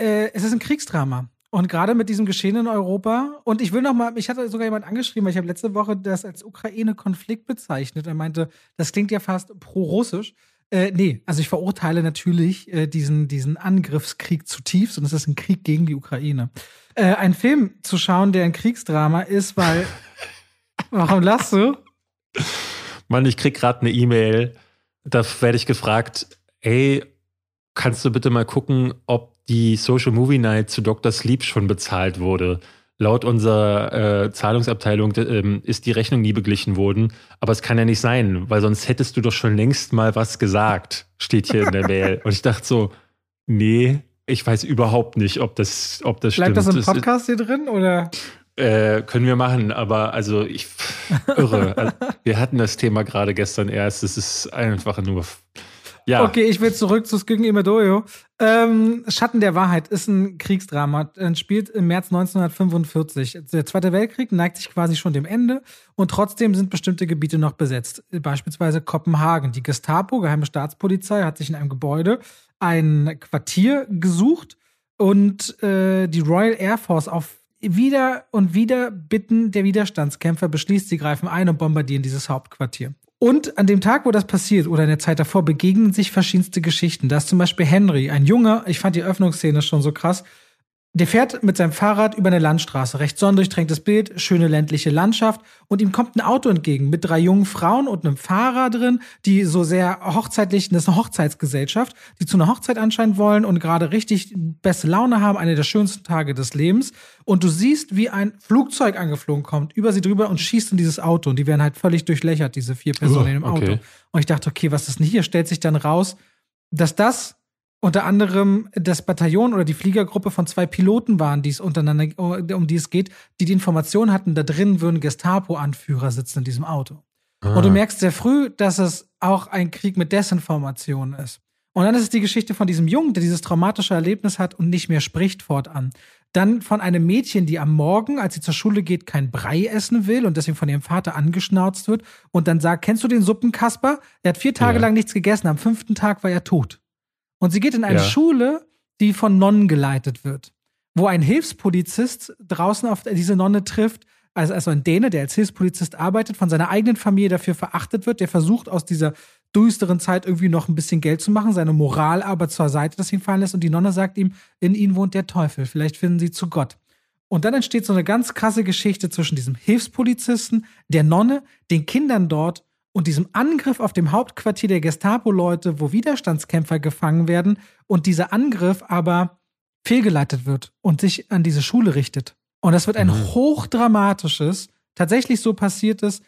äh, es ist ein Kriegsdrama. Und gerade mit diesem Geschehen in Europa. Und ich will noch mal, ich hatte sogar jemand angeschrieben, weil ich habe letzte Woche das als Ukraine-Konflikt bezeichnet. Er meinte, das klingt ja fast pro-russisch. Äh, nee, also ich verurteile natürlich äh, diesen, diesen Angriffskrieg zutiefst und es ist ein Krieg gegen die Ukraine. Äh, einen Film zu schauen, der ein Kriegsdrama ist, weil Warum lachst du? Mann, ich krieg gerade eine E-Mail. Da werde ich gefragt, ey, kannst du bitte mal gucken, ob die Social Movie Night zu Dr. Sleep schon bezahlt wurde? Laut unserer äh, Zahlungsabteilung äh, ist die Rechnung nie beglichen worden. Aber es kann ja nicht sein, weil sonst hättest du doch schon längst mal was gesagt, steht hier in der Mail. Und ich dachte so, nee, ich weiß überhaupt nicht, ob das, ob das Bleibt stimmt. das im Podcast hier drin oder? Äh, können wir machen, aber also ich irre. Also, wir hatten das Thema gerade gestern erst. Es ist einfach nur. Ja. Okay, ich will zurück zu Skyggen Imedoyo. Ähm, Schatten der Wahrheit ist ein Kriegsdrama. Äh, spielt im März 1945. Der Zweite Weltkrieg neigt sich quasi schon dem Ende und trotzdem sind bestimmte Gebiete noch besetzt. Beispielsweise Kopenhagen. Die Gestapo, geheime Staatspolizei, hat sich in einem Gebäude ein Quartier gesucht und äh, die Royal Air Force auf wieder und wieder Bitten der Widerstandskämpfer beschließt, sie greifen ein und bombardieren dieses Hauptquartier. Und an dem Tag, wo das passiert oder in der Zeit davor, begegnen sich verschiedenste Geschichten. Da ist zum Beispiel Henry, ein Junge, ich fand die Öffnungsszene schon so krass, der fährt mit seinem Fahrrad über eine Landstraße. Recht sonnendurchtränktes Bild, schöne ländliche Landschaft. Und ihm kommt ein Auto entgegen mit drei jungen Frauen und einem Fahrer drin, die so sehr hochzeitlich, das ist eine Hochzeitsgesellschaft, die zu einer Hochzeit anscheinend wollen und gerade richtig beste Laune haben, eine der schönsten Tage des Lebens. Und du siehst, wie ein Flugzeug angeflogen kommt, über sie drüber und schießt in dieses Auto. Und die werden halt völlig durchlöchert, diese vier Personen Oh, in dem Auto. okay. Und ich dachte, okay, was ist denn hier? Stellt sich dann raus, dass das unter anderem das Bataillon oder die Fliegergruppe von zwei Piloten waren, die es untereinander, um die es geht, die die Information hatten, da drin würden Gestapo-Anführer sitzen in diesem Auto. Ah. Und du merkst sehr früh, dass es auch ein Krieg mit Desinformation ist. Und dann ist es die Geschichte von diesem Jungen, der dieses traumatische Erlebnis hat und nicht mehr spricht fortan. Dann von einem Mädchen, die am Morgen, als sie zur Schule geht, kein Brei essen will und deswegen von ihrem Vater angeschnauzt wird und dann sagt, kennst du den Suppenkasper? Er hat vier Tage Ja. lang nichts gegessen, am fünften Tag war er tot. Und sie geht in eine Ja. Schule, die von Nonnen geleitet wird, wo ein Hilfspolizist draußen auf diese Nonne trifft, also, also ein Däne, der als Hilfspolizist arbeitet, von seiner eigenen Familie dafür verachtet wird, der versucht aus dieser düsteren Zeit irgendwie noch ein bisschen Geld zu machen, seine Moral aber zur Seite das hinfallen lässt und die Nonne sagt ihm, in ihnen wohnt der Teufel, vielleicht finden sie zu Gott. Und dann entsteht so eine ganz krasse Geschichte zwischen diesem Hilfspolizisten, der Nonne, den Kindern dort und diesem Angriff auf dem Hauptquartier der Gestapo-Leute, wo Widerstandskämpfer gefangen werden und dieser Angriff aber fehlgeleitet wird und sich an diese Schule richtet. Und das wird ein Mhm. hochdramatisches, tatsächlich so passiertes,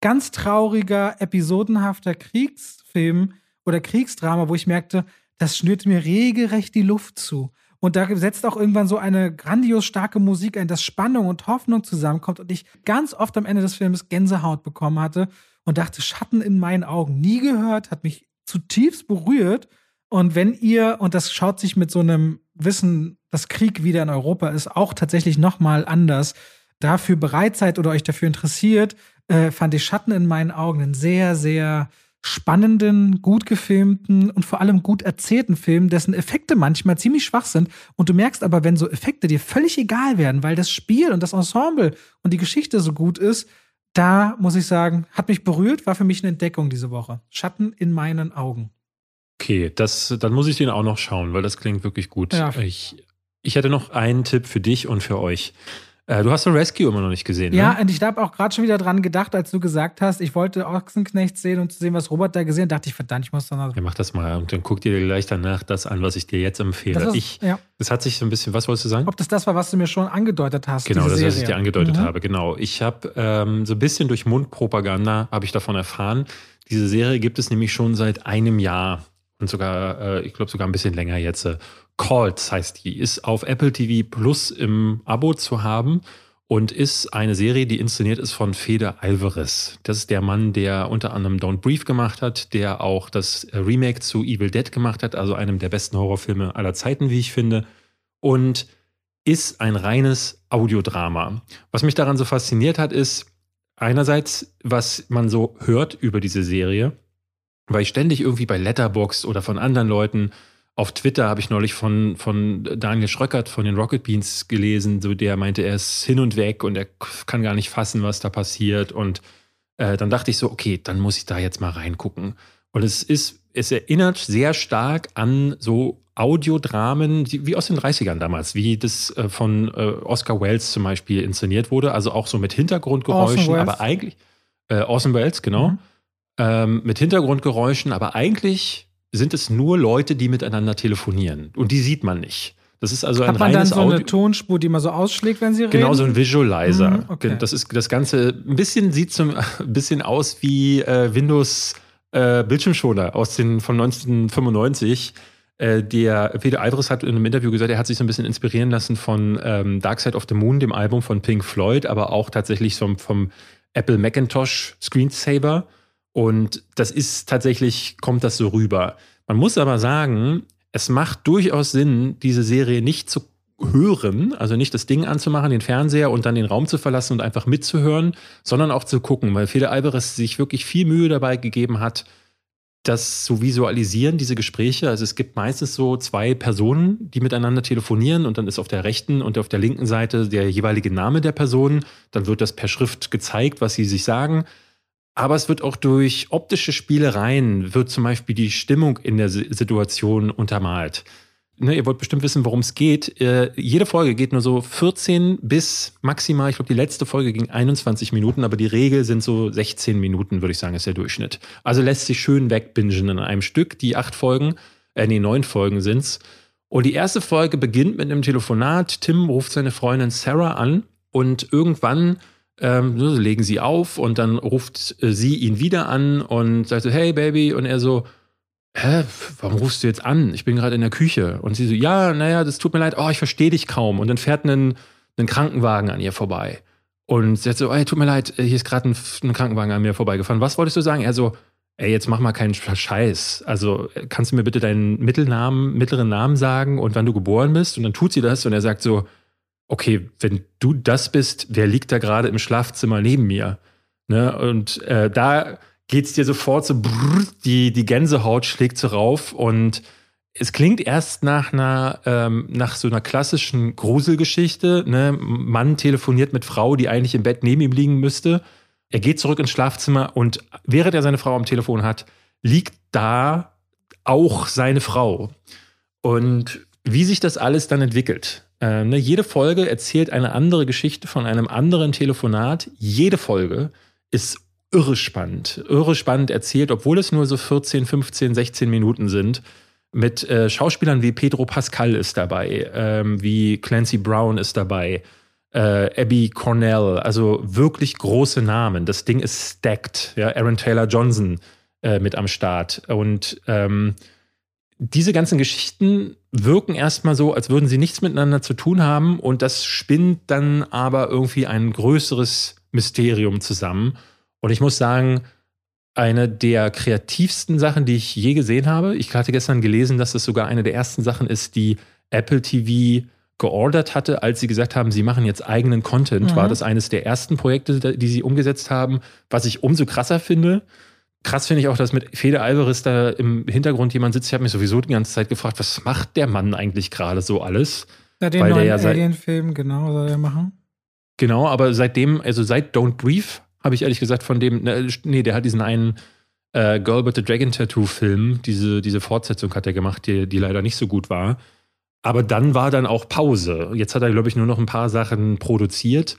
ganz trauriger, episodenhafter Kriegsfilm oder Kriegsdrama, wo ich merkte, das schnürt mir regelrecht die Luft zu. Und da setzt auch irgendwann so eine grandios starke Musik ein, dass Spannung und Hoffnung zusammenkommt und ich ganz oft am Ende des Films Gänsehaut bekommen hatte und dachte, Schatten in meinen Augen. Nie gehört, hat mich zutiefst berührt. Und wenn ihr, und das schaut sich mit so einem Wissen, dass Krieg wieder in Europa ist, auch tatsächlich nochmal anders, dafür bereit seid oder euch dafür interessiert, äh, fand ich Schatten in meinen Augen einen sehr, sehr spannenden, gut gefilmten und vor allem gut erzählten Film, dessen Effekte manchmal ziemlich schwach sind. Und du merkst aber, wenn so Effekte dir völlig egal werden, weil das Spiel und das Ensemble und die Geschichte so gut ist, da muss ich sagen, hat mich berührt, war für mich eine Entdeckung diese Woche. Schatten in meinen Augen. Okay, das, dann muss ich den auch noch schauen, weil das klingt wirklich gut. Ja. Ich, ich hätte noch einen Tipp für dich und für euch. Äh, du hast The Rescue immer noch nicht gesehen, Ja, ne? und ich habe auch gerade schon wieder dran gedacht, als du gesagt hast, ich wollte Ochsenknecht sehen und zu sehen, was Robert da gesehen hat, dachte ich, verdammt, ich muss dann noch. Ja, mach das mal und dann guck dir gleich danach das an, was ich dir jetzt empfehle. Das ist, ich, ja, das hat sich so ein bisschen, was wolltest du sagen? ob das das war, was du mir schon angedeutet hast. Genau, das, was ich dir angedeutet Mhm. habe, genau. Ich habe ähm, so ein bisschen durch Mundpropaganda habe ich davon erfahren. Diese Serie gibt es nämlich schon seit einem Jahr und sogar, äh, ich glaube sogar ein bisschen länger jetzt. Äh, Called heißt die, ist auf Apple TV Plus im Abo zu haben und ist eine Serie, die inszeniert ist von Fede Alvarez. Das ist der Mann, der unter anderem Don't Brief gemacht hat, der auch das Remake zu Evil Dead gemacht hat, also einem der besten Horrorfilme aller Zeiten, wie ich finde. Und ist ein reines Audiodrama. Was mich daran so fasziniert hat, ist einerseits, was man so hört über diese Serie, weil ich ständig irgendwie bei Letterboxd oder von anderen Leuten auf Twitter habe ich neulich von, von Daniel Schröckert von den Rocket Beans gelesen, so der meinte, er ist hin und weg und er kann gar nicht fassen, was da passiert. Und äh, dann dachte ich so, okay, dann muss ich da jetzt mal reingucken. Und es ist, es erinnert sehr stark an so Audiodramen, wie aus den 30ern damals, wie das äh, von äh, Oscar Welles zum Beispiel inszeniert wurde, also auch so mit Hintergrundgeräuschen, Welles. aber eigentlich, äh, Orson Welles, genau, Mhm. ähm, mit Hintergrundgeräuschen, aber eigentlich sind es nur Leute, die miteinander telefonieren und die sieht man nicht. Das ist also Hat ein man dann reines so eine Audio. Tonspur, die man so ausschlägt, wenn sie reden? Genau, so ein Visualizer. Mhm, okay. Das ist das Ganze, ein bisschen sieht zum, ein bisschen aus wie äh, Windows äh, Bildschirmschoner aus den von 1995. Äh, der Peter Alvarez hat in einem Interview gesagt, er hat sich so ein bisschen inspirieren lassen von ähm, Dark Side of the Moon, dem Album von Pink Floyd, aber auch tatsächlich vom, vom Apple Macintosh Screensaver. Und das ist tatsächlich, kommt das so rüber. Man muss aber sagen, es macht durchaus Sinn, diese Serie nicht zu hören, also nicht das Ding anzumachen, den Fernseher und dann den Raum zu verlassen und einfach mitzuhören, sondern auch zu gucken, weil Fede Alvarez sich wirklich viel Mühe dabei gegeben hat, das zu visualisieren, diese Gespräche. Also es gibt meistens so zwei Personen, die miteinander telefonieren und dann ist auf der rechten und auf der linken Seite der jeweilige Name der Person. Dann wird das per Schrift gezeigt, was sie sich sagen. Aber es wird auch durch optische Spielereien, wird zum Beispiel die Stimmung in der Si- Situation untermalt. Ne, ihr wollt bestimmt wissen, worum es geht. Äh, jede Folge geht nur so 14 bis maximal, ich glaube, die letzte Folge ging 21 Minuten, aber die Regel sind so 16 Minuten, würde ich sagen, ist der Durchschnitt. Also lässt sich schön wegbingen in einem Stück. Die acht Folgen, äh, nee, neun Folgen sind's. Und die erste Folge beginnt mit einem Telefonat. Tim ruft seine Freundin Sarah an und irgendwann ähm, so legen sie auf und dann ruft äh, sie ihn wieder an und sagt so, hey Baby, und er so, hä, warum rufst du jetzt an? Ich bin gerade in der Küche. Und sie so, ja, naja, das tut mir leid, oh, ich verstehe dich kaum. Und dann fährt ein, ein Krankenwagen an ihr vorbei. Und sie hat so, ey, tut mir leid, hier ist gerade ein, ein Krankenwagen an mir vorbeigefahren. Was wolltest du sagen? Er so, ey, jetzt mach mal keinen Scheiß. Also kannst du mir bitte deinen Mittelnamen, mittleren Namen sagen und wann du geboren bist? Und dann tut sie das und er sagt so, okay, wenn du das bist, wer liegt da gerade im Schlafzimmer neben mir? Ne? Und äh, da geht's dir sofort so, brrr, die, die Gänsehaut schlägt so rauf und es klingt erst nach einer, ähm, nach so einer klassischen Gruselgeschichte. Ne? Mann telefoniert mit Frau, die eigentlich im Bett neben ihm liegen müsste. Er geht zurück ins Schlafzimmer und während er seine Frau am Telefon hat, liegt da auch seine Frau. Und wie sich das alles dann entwickelt. Äh, ne, jede Folge erzählt eine andere Geschichte von einem anderen Telefonat. Jede Folge ist irre spannend. Irre spannend erzählt, obwohl es nur so 14, 15, 16 Minuten sind. Mit äh, Schauspielern wie Pedro Pascal ist dabei, ähm, wie Clancy Brown ist dabei, äh, Abby Cornell, also wirklich große Namen. Das Ding ist stacked. Ja, Aaron Taylor Johnson äh, mit am Start. Und ähm, diese ganzen Geschichten wirken erstmal so, als würden sie nichts miteinander zu tun haben und das spinnt dann aber irgendwie ein größeres Mysterium zusammen. Und ich muss sagen, eine der kreativsten Sachen, die ich je gesehen habe. Ich hatte gestern gelesen, dass es sogar eine der ersten Sachen ist, die Apple TV geordert hatte, als sie gesagt haben, sie machen jetzt eigenen Content. Mhm. War das eines der ersten Projekte, die sie umgesetzt haben, was ich umso krasser finde. Krass finde ich auch, dass mit Fede Alvarez da im Hintergrund jemand sitzt. Ich habe mich sowieso die ganze Zeit gefragt, was macht der Mann eigentlich gerade so alles? Ja, den Weil neuen ja Alien-Film, genau, soll er machen. Genau, aber seitdem, also seit Don't Brief, habe ich ehrlich gesagt von dem, ne, nee, der hat diesen einen äh, Girl with the Dragon Tattoo Film, diese, diese Fortsetzung hat er gemacht, die, die leider nicht so gut war. Aber dann war dann auch Pause. Jetzt hat er, glaube ich, nur noch ein paar Sachen produziert.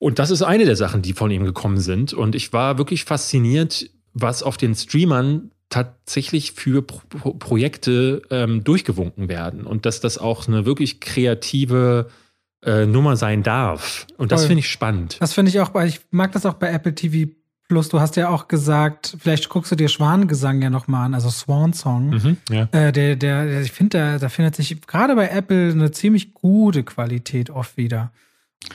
Und das ist eine der Sachen, die von ihm gekommen sind. Und ich war wirklich fasziniert, was auf den Streamern tatsächlich für Pro Pro Projekte ähm, durchgewunken werden. Und dass das auch eine wirklich kreative äh, Nummer sein darf. Und das finde ich spannend. Das finde ich auch, bei- ich mag das auch bei Apple TV Plus. Du hast ja auch gesagt, vielleicht guckst du dir Schwanengesang ja nochmal an, also Swan Song. Mhm, ja. Äh, der, der, der, ich finde, da, da findet sich gerade bei Apple eine ziemlich gute Qualität oft wieder.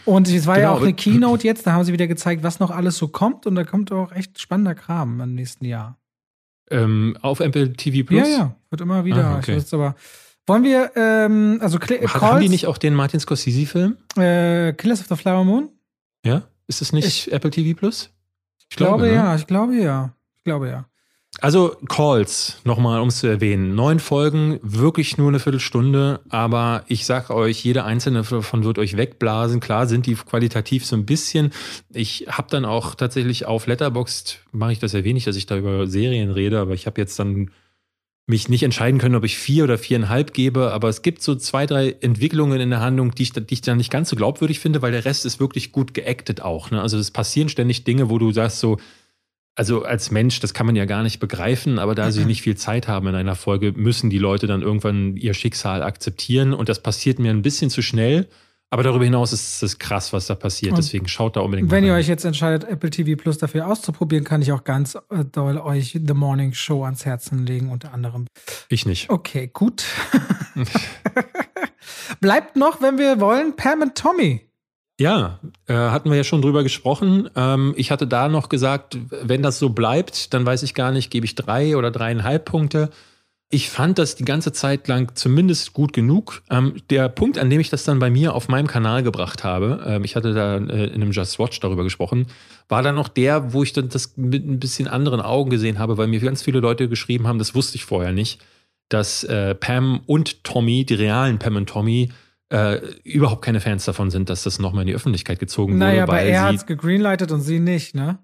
Und es war ja Genau, auch aber- eine Keynote jetzt, da haben sie wieder gezeigt, was noch alles so kommt. Und da kommt auch echt spannender Kram im nächsten Jahr. Ähm, auf Apple TV Plus. Ja, ja, wird immer wieder. Ah, okay. Ich weiß aber. Wollen wir, ähm, also Cl Hat, haben die nicht auch den Martin Scorsese-Film? äh, Killers of the Flower Moon? Ja? Ist es nicht Ich- Apple TV Plus? Ich glaube, ne? ja, ich glaube ja. Ich glaube ja. Also Calls, nochmal um es zu erwähnen. Neun Folgen, wirklich nur eine Viertelstunde, aber ich sag euch, jede einzelne davon wird euch wegblasen. Klar sind die qualitativ so ein bisschen. Ich habe dann auch tatsächlich auf Letterboxd, mache ich das ja wenig, dass ich da über Serien rede, aber ich habe jetzt dann mich nicht entscheiden können, ob ich vier oder viereinhalb gebe, aber es gibt so zwei, drei Entwicklungen in der Handlung, die ich, die ich dann nicht ganz so glaubwürdig finde, weil der Rest ist wirklich gut geactet auch. Ne? Also es passieren ständig Dinge, wo du sagst so, also als Mensch, das kann man ja gar nicht begreifen, aber da sie Mhm. nicht viel Zeit haben in einer Folge, müssen die Leute dann irgendwann ihr Schicksal akzeptieren. Und das passiert mir ein bisschen zu schnell. Aber darüber hinaus ist es krass, was da passiert. Und Deswegen schaut da unbedingt Wenn mal ihr rein. euch jetzt entscheidet, Apple TV Plus dafür auszuprobieren, kann ich auch ganz äh, doll euch The Morning Show ans Herzen legen, unter anderem. Ich nicht. Okay, gut. Bleibt noch, wenn wir wollen, Pam und Tommy. Ja, äh, hatten wir ja schon drüber gesprochen. Ähm, ich hatte da noch gesagt, wenn das so bleibt, dann weiß ich gar nicht, gebe ich drei oder dreieinhalb Punkte. Ich fand das die ganze Zeit lang zumindest gut genug. Ähm, der Punkt, an dem ich das dann bei mir auf meinem Kanal gebracht habe, ähm, ich hatte da äh, in einem Just Watch darüber gesprochen, war dann noch der, wo ich dann das mit ein bisschen anderen Augen gesehen habe, weil mir ganz viele Leute geschrieben haben, das wusste ich vorher nicht, dass äh, Pam und Tommy, die realen Pam und Tommy, äh, überhaupt keine Fans davon sind, dass das nochmal in die Öffentlichkeit gezogen wurde. Naja, aber er sie, hat's gegreenlightet und sie nicht, ne?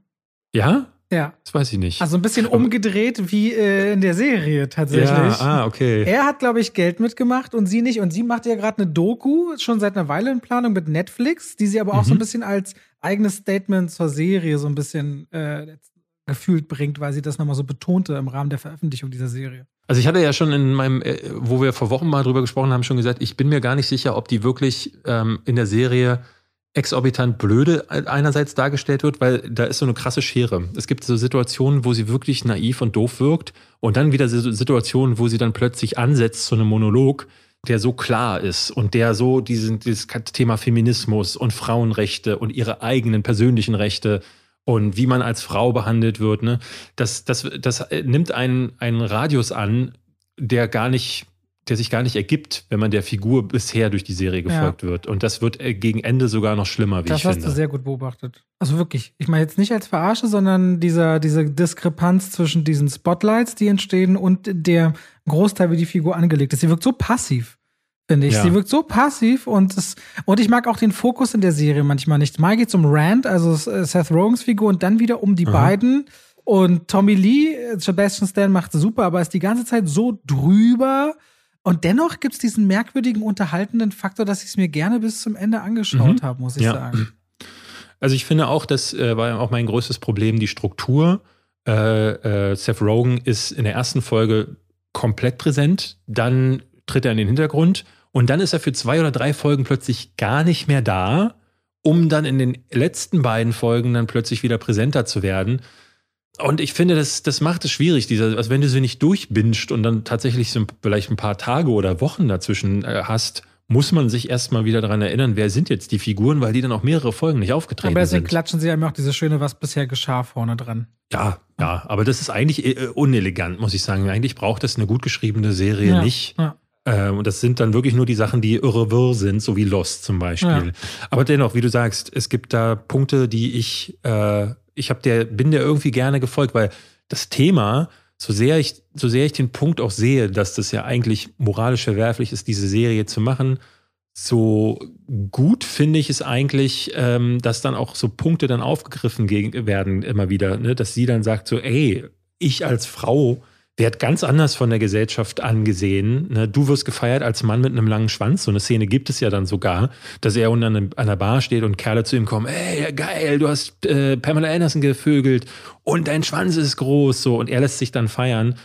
Ja? Ja. Das weiß ich nicht. Also ein bisschen umgedreht wie äh, in der Serie tatsächlich. ja, ah, okay. Er hat, glaube ich, Geld mitgemacht und sie nicht. Und sie macht ja gerade eine Doku, schon seit einer Weile in Planung mit Netflix, die sie aber auch so ein Mhm. bisschen als eigenes Statement zur Serie so ein bisschen äh, gefühlt bringt, weil sie das nochmal so betonte im Rahmen der Veröffentlichung dieser Serie. Also ich hatte ja schon in meinem, äh, wo wir vor Wochen mal drüber gesprochen haben, schon gesagt, ich bin mir gar nicht sicher, ob die wirklich ähm, in der Serie exorbitant blöde einerseits dargestellt wird, weil da ist so eine krasse Schere. Es gibt so Situationen, wo sie wirklich naiv und doof wirkt und dann wieder so Situationen, wo sie dann plötzlich ansetzt zu einem Monolog, der so klar ist und der so diesen, dieses Thema Feminismus und Frauenrechte und ihre eigenen persönlichen Rechte und wie man als Frau behandelt wird, ne, das, das, das nimmt einen, einen Radius an, der gar nicht, der sich gar nicht ergibt, wenn man der Figur bisher durch die Serie gefolgt wird. Und das wird äh, gegen Ende sogar noch schlimmer, wie das ich hast finde. du sehr gut beobachtet. Also wirklich, ich meine jetzt nicht als Verarsche, sondern dieser, diese Diskrepanz zwischen diesen Spotlights, die entstehen und der Großteil, wie die Figur angelegt ist. Sie wirkt so passiv, finde ich. Ja. Sie wirkt so passiv und es, und ich mag auch den Fokus in der Serie manchmal nicht. Mal geht's um Rand, also äh, Seth Rogans Figur, und dann wieder um die Aha. beiden. Und Tommy Lee, äh, Sebastian Stan macht super, aber ist die ganze Zeit so drüber. Und dennoch gibt's diesen merkwürdigen, unterhaltenden Faktor, dass ich es mir gerne bis zum Ende angeschaut Mhm. habe, muss ich Ja. sagen. Also ich finde auch, das äh, war auch mein größtes Problem, die Struktur. Äh, äh, Seth Rogen ist in der ersten Folge komplett präsent, dann tritt er in den Hintergrund und dann ist er für zwei oder drei Folgen plötzlich gar nicht mehr da, um dann in den letzten beiden Folgen dann plötzlich wieder präsenter zu werden. Und ich finde, das, das macht es schwierig, dieser, also wenn du sie nicht durchbinscht und dann tatsächlich so vielleicht ein paar Tage oder Wochen dazwischen äh, hast, muss man sich erstmal wieder daran erinnern, wer sind jetzt die Figuren, weil die dann auch mehrere Folgen nicht aufgetreten Aber deswegen sind. klatschen sie einem auch diese schöne, was bisher geschah, vorne dran. Ja, ja, aber das ist eigentlich äh, unelegant, muss ich sagen. Eigentlich braucht das eine gut geschriebene Serie Ja, nicht. Ja. Ähm, und das sind dann wirklich nur die Sachen, die irrewirr sind, so wie Lost zum Beispiel. Ja. Aber dennoch, wie du sagst, es gibt da Punkte, die ich, äh, ich hab der, bin der irgendwie gerne gefolgt, weil das Thema, so sehr ich, so sehr ich den Punkt auch sehe, dass das ja eigentlich moralisch verwerflich ist, diese Serie zu machen, so gut finde ich es eigentlich, ähm, dass dann auch so Punkte dann aufgegriffen werden immer wieder, ne? dass sie dann sagt so, ey, ich als Frau werde ganz anders von der Gesellschaft angesehen. Ne? Du wirst gefeiert als Mann mit einem langen Schwanz. So eine Szene gibt es ja dann sogar, dass er unten an der Bar steht und Kerle zu ihm kommen, ey, geil, du hast äh, Pamela Anderson gevögelt und dein Schwanz ist groß. So, und er lässt sich dann feiern.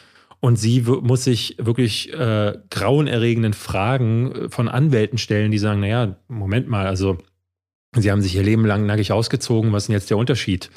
Und sie muss sich wirklich äh, grauenerregenden Fragen äh, von Anwälten stellen, die sagen, naja, Moment mal, also sie haben sich ihr Leben lang nackig ausgezogen, was ist denn jetzt der Unterschied?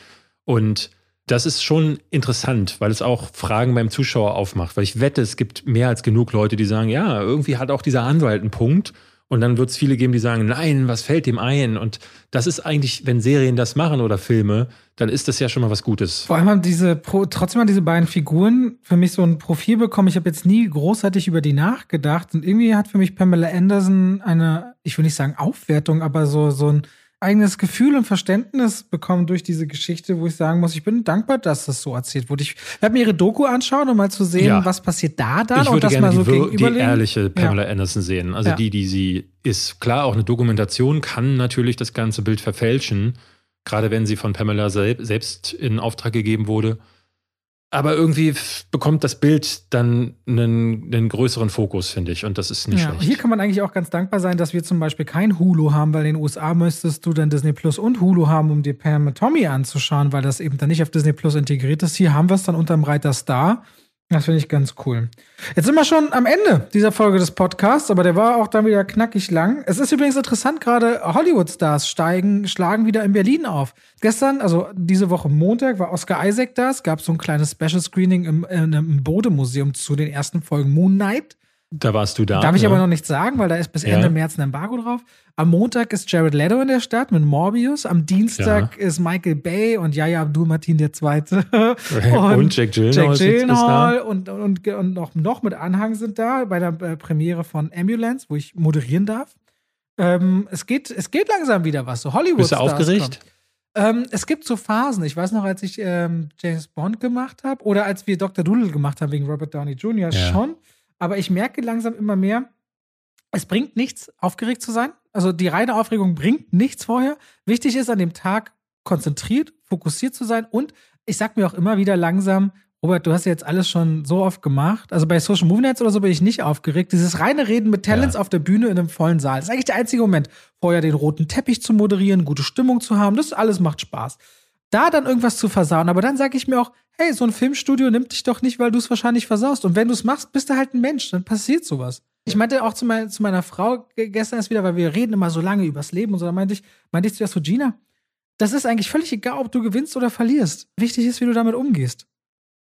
Und das ist schon interessant, weil es auch Fragen beim Zuschauer aufmacht. Weil ich wette, es gibt mehr als genug Leute, die sagen, ja, irgendwie hat auch dieser Anwalt einen Punkt. Und dann wird es viele geben, die sagen, nein, was fällt dem ein? Und das ist eigentlich, wenn Serien das machen oder Filme, dann ist das ja schon mal was Gutes. Vor allem haben diese, trotzdem haben diese beiden Figuren für mich so ein Profil bekommen. Ich habe jetzt nie großartig über die nachgedacht. Und irgendwie hat für mich Pamela Anderson eine, ich will nicht sagen Aufwertung, aber so, so ein eigenes Gefühl und Verständnis bekommen durch diese Geschichte, wo ich sagen muss, ich bin dankbar, dass das so erzählt wurde. Ich werde mir ihre Doku anschauen, um mal zu sehen, Ja. was passiert da dann ich und würde das gerne mal so die, die ehrliche Pamela Anderson sehen. Also Ja. die, die sie ist. Klar, auch eine Dokumentation kann natürlich das ganze Bild verfälschen. Gerade wenn sie von Pamela selb, selbst in Auftrag gegeben wurde. Aber irgendwie bekommt das Bild dann einen, einen größeren Fokus, finde ich. Und das ist nicht ja, schlecht. Hier kann man eigentlich auch ganz dankbar sein, dass wir zum Beispiel kein Hulu haben, weil in den USA müsstest du dann Disney Plus und Hulu haben, um dir Pam Tommy anzuschauen, weil das eben dann nicht auf Disney Plus integriert ist. Hier haben wir es dann unterm Reiter Star. Das finde ich ganz cool. Jetzt sind wir schon am Ende dieser Folge des Podcasts, aber der war auch dann wieder knackig lang. Es ist übrigens interessant, gerade Hollywood-Stars steigen, schlagen wieder in Berlin auf. Gestern, also diese Woche Montag, war Oscar Isaac da. Es gab so ein kleines Special-Screening im, im Bode-Museum zu den ersten Folgen Moon Knight. Da warst du da. Darf ich ja. aber noch nichts sagen, weil da ist bis Ende ja. März ein Embargo drauf. Am Montag ist Jared Leto in der Stadt mit Morbius. Am Dienstag ja. ist Michael Bay und Yaya Abdul-Martin der Zweite. und, und Jack Gyllenhaal, Jack Gyllenhaal und, und, und, noch, noch mit Anhang sind da bei der äh, Premiere von Ambulance, wo ich moderieren darf. Ähm, es, geht, es geht langsam wieder was. So Hollywood. Bist du aufgeregt? Ähm, es gibt so Phasen. Ich weiß noch, als ich ähm, James Bond gemacht habe oder als wir Dr. Doodle gemacht haben wegen Robert Downey Jr. schon aber ich merke langsam immer mehr, es bringt nichts, aufgeregt zu sein. Also die reine Aufregung bringt nichts vorher. Wichtig ist, an dem Tag konzentriert, fokussiert zu sein. Und ich sag mir auch immer wieder langsam, Robert, du hast ja jetzt alles schon so oft gemacht. Also bei Social Movie Nights oder so bin ich nicht aufgeregt. Dieses reine Reden mit Talents ja. auf der Bühne in einem vollen Saal ist eigentlich der einzige Moment, vorher den roten Teppich zu moderieren, gute Stimmung zu haben. Das alles macht Spaß. Da dann irgendwas zu versauen, aber dann sage ich mir auch, hey, so ein Filmstudio nimmt dich doch nicht, weil du es wahrscheinlich versaust. Und wenn du es machst, bist du halt ein Mensch, dann passiert sowas. Ich meinte auch zu, mein, zu meiner Frau gestern erst wieder, weil wir reden immer so lange übers Leben und so, da meinte ich, meinte ich zuerst so, Gina, das ist eigentlich völlig egal, ob du gewinnst oder verlierst. Wichtig ist, wie du damit umgehst.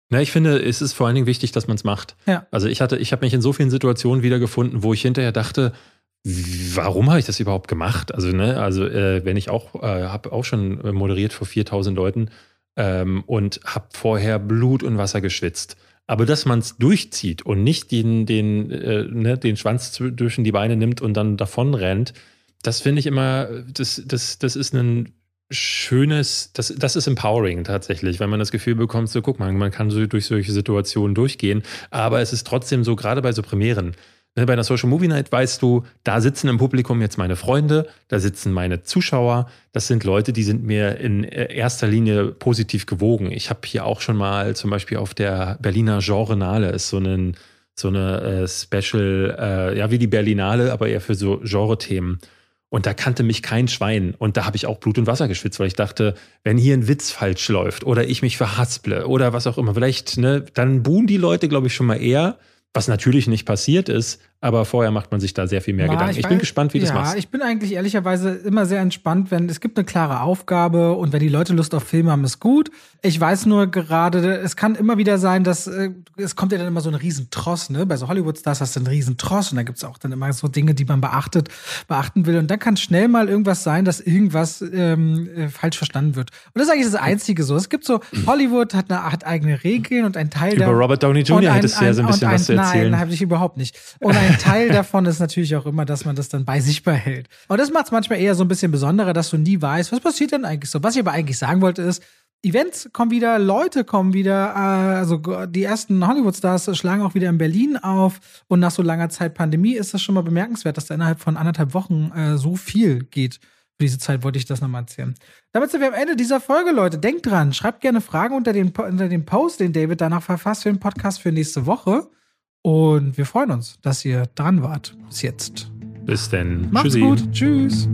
Na, ich finde, es ist vor allen Dingen wichtig, dass man es macht. Ja. Also ich hatte, ich habe mich in so vielen Situationen wiedergefunden, wo ich hinterher dachte, warum habe ich das überhaupt gemacht? Also, ne, also äh, wenn ich auch, äh, habe auch schon moderiert vor 4000 Leuten, ähm, und habe vorher Blut und Wasser geschwitzt. Aber dass man es durchzieht und nicht den, den, äh, ne, den Schwanz zwischen die Beine nimmt und dann davon rennt, das finde ich immer, das, das, das ist ein schönes, das, das ist empowering tatsächlich, weil man das Gefühl bekommt, so guck mal, man kann so durch solche Situationen durchgehen, aber es ist trotzdem so, gerade bei so Premieren, bei einer Social Movie Night weißt du, da sitzen im Publikum jetzt meine Freunde, da sitzen meine Zuschauer. Das sind Leute, die sind mir in äh, erster Linie positiv gewogen. Ich habe hier auch schon mal zum Beispiel auf der Berliner Genrenale ist so ein so eine äh, Special, äh, ja wie die Berlinale, aber eher für so Genre-Themen. Und da kannte mich kein Schwein. Und da habe ich auch Blut und Wasser geschwitzt, weil ich dachte, wenn hier ein Witz falsch läuft oder ich mich verhasple oder was auch immer, vielleicht, ne, dann buhen die Leute, glaube ich, schon mal eher was natürlich nicht passiert ist, aber vorher macht man sich da sehr viel mehr Na, Gedanken. Ich, ich bin gespannt, wie ja, das machst. Ja, ich bin eigentlich ehrlicherweise immer sehr entspannt, wenn es gibt eine klare Aufgabe und wenn die Leute Lust auf Filme haben, ist gut. Ich weiß nur gerade, es kann immer wieder sein, dass äh, es kommt ja dann immer so ein Riesentross, ne? Bei so Hollywood-Stars hast du einen Riesentross und da gibt es auch dann immer so Dinge, die man beachtet, beachten will. Und dann kann schnell mal irgendwas sein, dass irgendwas ähm, äh, falsch verstanden wird. Und das ist eigentlich das Einzige so. Es gibt so, Hollywood hat, eine, hat eigene Regeln und ein Teil Über der, Robert Downey Jr. hättest du ja so ein bisschen ein, was zu erzählen. Nein, habe ich überhaupt nicht. Und ein Teil davon ist natürlich auch immer, dass man das dann bei sich behält. Und das macht es manchmal eher so ein bisschen besonderer, dass du nie weißt, was passiert denn eigentlich so. Was ich aber eigentlich sagen wollte ist, Events kommen wieder, Leute kommen wieder, äh, also die ersten Hollywood-Stars schlagen auch wieder in Berlin auf und nach so langer Zeit Pandemie ist das schon mal bemerkenswert, dass da innerhalb von anderthalb Wochen äh, so viel geht. Für diese Zeit wollte ich das nochmal erzählen. Damit sind wir am Ende dieser Folge, Leute. Denkt dran, schreibt gerne Fragen unter den, unter den Post, den David danach verfasst für den Podcast für nächste Woche. Und wir freuen uns, dass ihr dran wart bis jetzt. Bis denn. Macht's Tschüssi. gut. Tschüss.